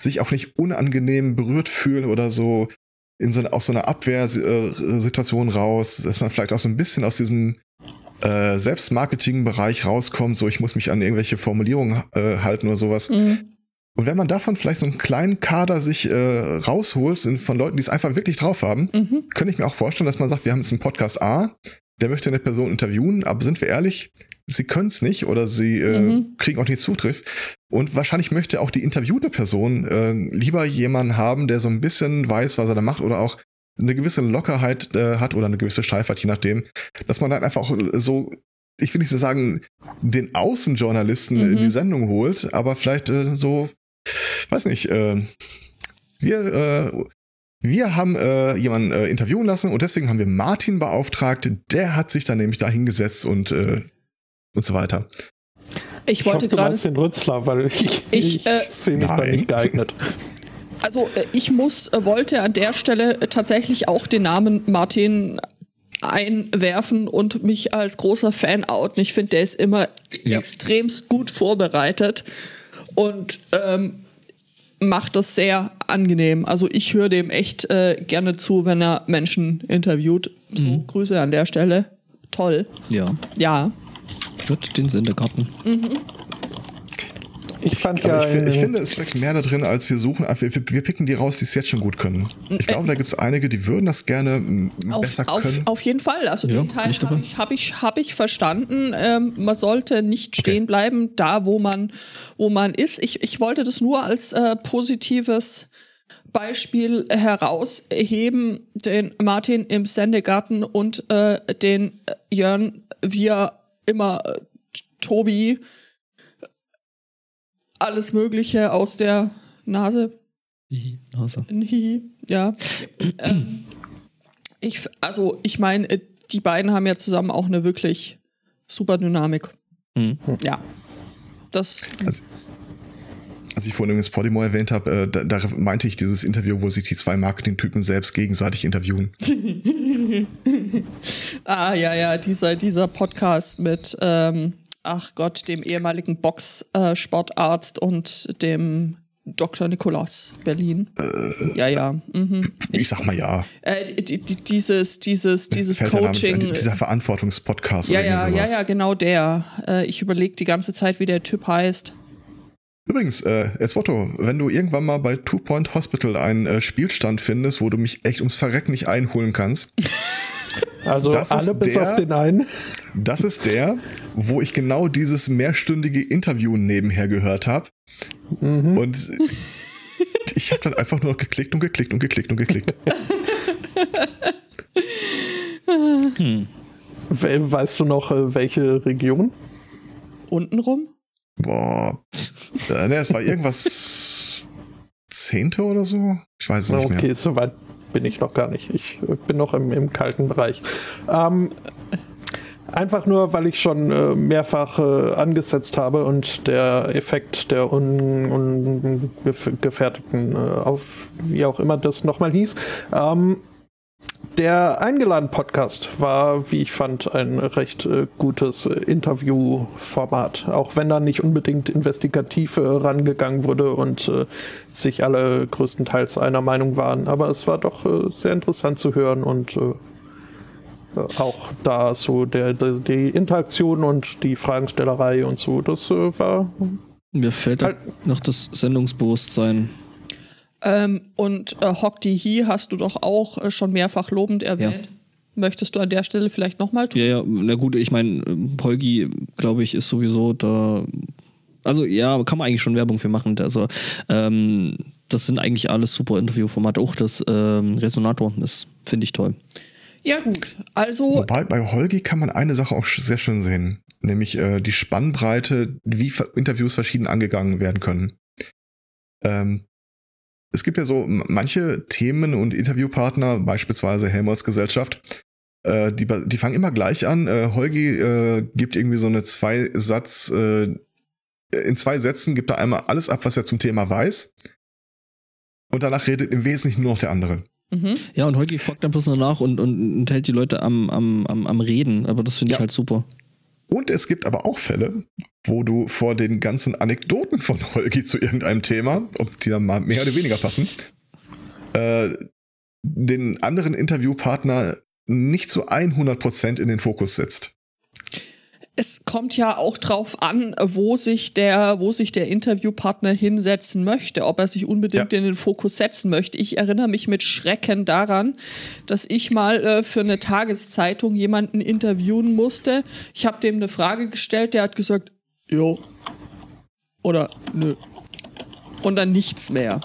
sich auch nicht unangenehm berührt fühlen oder so in so eine, aus so einer Abwehrsituation raus, dass man vielleicht auch so ein bisschen aus diesem äh, Selbstmarketing-Bereich rauskommt, so ich muss mich an irgendwelche Formulierungen äh, halten oder sowas. Mhm. Und wenn man davon vielleicht so einen kleinen Kader sich äh, rausholt, sind von Leuten, die es einfach wirklich drauf haben, Mhm. könnte ich mir auch vorstellen, dass man sagt, wir haben jetzt einen Podcast A, der möchte eine Person interviewen, aber sind wir ehrlich, sie können es nicht oder sie äh, Mhm. kriegen auch nicht Zugriff. Und wahrscheinlich möchte auch die interviewte Person äh, lieber jemanden haben, der so ein bisschen weiß, was er da macht oder auch eine gewisse Lockerheit äh, hat oder eine gewisse Steifheit, je nachdem, dass man dann einfach auch so, ich will nicht so sagen, den Außenjournalisten Mhm. in die Sendung holt, aber vielleicht äh, so, weiß nicht, äh, wir, äh, wir haben äh, jemanden äh, interviewen lassen und deswegen haben wir Martin beauftragt, der hat sich dann nämlich da hingesetzt und, äh, und so weiter. Ich ich wollte gerade. den Rützler, weil ich, Ich, ich, äh, sehe mich da nicht geeignet. Also äh, ich muss, äh, wollte an der Stelle äh, tatsächlich auch den Namen Martin einwerfen und mich als großer Fan outen. Ich finde, der ist immer Ja. extremst gut vorbereitet und ähm, macht das sehr angenehm. Also ich höre dem echt äh, gerne zu, wenn er Menschen interviewt. So, Grüße an der Stelle. Toll. Ja, Ja. Wird den Sendegarten. Ich fand ja. ich, ich in- finde, es steckt mehr da drin, als wir suchen. Wir, wir wir picken die raus, die es jetzt schon gut können. Ich glaube, da gibt es einige, die würden das gerne Auf, besser auf, können. auf jeden Fall. Also Ja, den Teil habe ich, hab ich, hab ich verstanden. Ähm, man sollte nicht stehen bleiben, da wo man, wo man ist. Ich, ich wollte das nur als äh, positives Beispiel herausheben, den Martin im Sendegarten und äh, den Jörn, wir immer äh, Tobi alles Mögliche aus der Nase Also. Hihi, ja. ähm, ich, f- also, ich meine, äh, die beiden haben ja zusammen auch eine wirklich super Dynamik. Mhm. Ja. Das, Als ich vorhin übrigens Podimo erwähnt habe, äh, da, da meinte ich dieses Interview, wo sich die zwei Marketing-Typen selbst gegenseitig interviewen. ah, ja, ja, dieser, dieser Podcast mit, ähm, ach Gott, dem ehemaligen Box-Sportarzt und dem Dr. Nikolaus Berlin. ja, ja. Mhm. Ich sag mal ja. Äh, die, die, dieses, dieses, dieses Fällt. Coaching. Dieser Verantwortungspodcast Ja, oder ja, irgendwie ja, sowas. ja, genau der. Äh, ich überlege die ganze Zeit, wie der Typ heißt. Übrigens, äh, Eswotto, wenn du irgendwann mal bei Two Point Hospital einen äh, Spielstand findest, wo du mich echt ums Verrecken nicht einholen kannst, Also Das ist alle bis der- auf den einen. das ist der, wo ich genau dieses mehrstündige Interview nebenher gehört habe. Und ich habe dann einfach nur noch geklickt und geklickt und geklickt und geklickt. We weißt du noch, äh, welche Region? Untenrum? Boah. Äh, ne, es war irgendwas Zehnte oder so? Ich weiß es nicht Okay, mehr. so weit bin ich noch gar nicht. Ich äh, bin noch im, im kalten Bereich. Ähm, einfach nur, weil ich schon äh, mehrfach äh, angesetzt habe und der Effekt der ungefährdeten, äh, auf wie auch immer das nochmal hieß, ähm, der Eingeladen-Podcast war, wie ich fand, ein recht äh, gutes äh, Interviewformat. Auch wenn da nicht unbedingt investigativ äh, rangegangen wurde und äh, sich alle größtenteils einer Meinung waren. Aber es war doch äh, sehr interessant zu hören und äh, auch da so der, der, die Interaktion und die Fragenstellerei und so, das war Mir fällt Halt- noch das Sendungsbewusstsein. Ähm, und äh, Hock die Hi hast du doch auch äh, schon mehrfach lobend erwähnt. Möchtest du an der Stelle vielleicht nochmal tun? Ja, ja, na gut, ich meine, Polgi, glaube ich, ist sowieso da. Also ja, kann man eigentlich schon Werbung für machen. Also ähm, das sind eigentlich alles super Interviewformate. Auch das ähm, Resonator, das finde ich toll. Ja, gut. Also, Wobei bei Holgi kann man eine Sache auch sehr schön sehen, nämlich äh, die Spannbreite, wie Interviews verschieden angegangen werden können. Ähm, es gibt ja so manche Themen und Interviewpartner, beispielsweise Helmers Gesellschaft, äh, die, die fangen immer gleich an. Äh, Holgi äh, gibt irgendwie so eine zwei Satz, äh, in zwei Sätzen gibt er einmal alles ab, was er zum Thema weiß. Und danach redet im Wesentlichen nur noch der andere. mhm. Ja, und Holgi fragt dann bloß noch nach und, und, und hält die Leute am, am, am, am Reden. Aber das finde ich Ja. halt super. Und es gibt aber auch Fälle, wo du vor den ganzen Anekdoten von Holgi zu irgendeinem Thema, ob die dann mal mehr oder weniger passen, äh, den anderen Interviewpartner nicht zu 100% in den Fokus setzt. Es kommt ja auch drauf an, wo sich der, wo sich der Interviewpartner hinsetzen möchte, ob er sich unbedingt Ja. in den Fokus setzen möchte. Ich erinnere mich mit Schrecken daran, dass ich mal äh, für eine Tageszeitung jemanden interviewen musste. Ich habe dem eine Frage gestellt, der hat gesagt, jo. Oder nö. Und dann nichts mehr.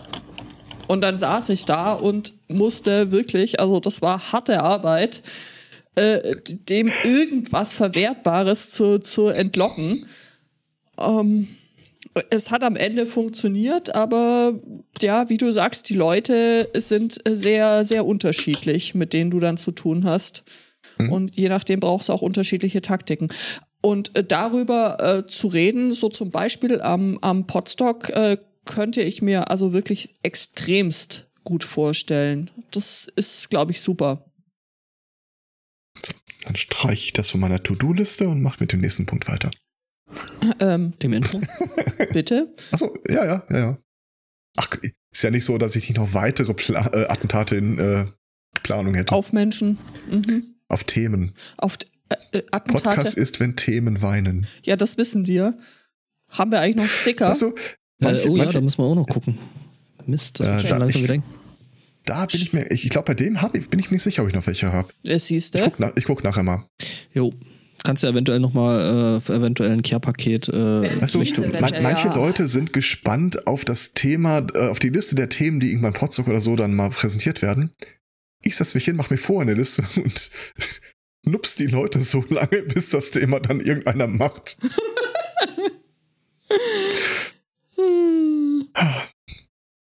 Und dann saß ich da und musste wirklich, also das war harte Arbeit, äh, dem irgendwas Verwertbares zu, zu entlocken. Ähm, es hat am Ende funktioniert, aber ja, wie du sagst, die Leute sind sehr, sehr unterschiedlich, mit denen du dann zu tun hast. Und je nachdem brauchst du auch unterschiedliche Taktiken. Und äh, darüber äh, zu reden, so zum Beispiel am, am Podstock, äh, könnte ich mir also wirklich extremst gut vorstellen. Das ist, glaube ich, super. Dann streiche ich das von meiner To-Do-Liste und mache mit dem nächsten Punkt weiter. Ähm, Dem Intro. bitte? Achso, ja, ja, ja, ja. Ach, ist ja nicht so, dass ich nicht noch weitere Pla äh, Attentate in äh, Planung hätte. Auf, Auf Menschen. Mhm. Themen. Auf äh, äh, Attentate. Podcast ist, wenn Themen weinen. Ja, das wissen wir. Haben wir eigentlich noch Sticker? Weißt du, manche, äh, oh ja, manche, da müssen wir auch noch gucken. Mist, das Äh, schon da- langsam ich- eng. Da bin ich mir, ich, ich glaube, bei dem hab ich, bin ich mir nicht sicher, ob ich noch welche habe. Das siehst Ich du. guck, nach, ich guck nachher mal. Jo. Kannst du eventuell nochmal äh, eventuell ein Care-Paket äh, Weißt du, man, manche ja. Leute sind gespannt auf das Thema, äh, auf die Liste der Themen, die irgendwann Potsdok oder so dann mal präsentiert werden. Ich setze mich hin, mach mir vor eine Liste und nups die Leute so lange, bis das Thema dann irgendeiner macht.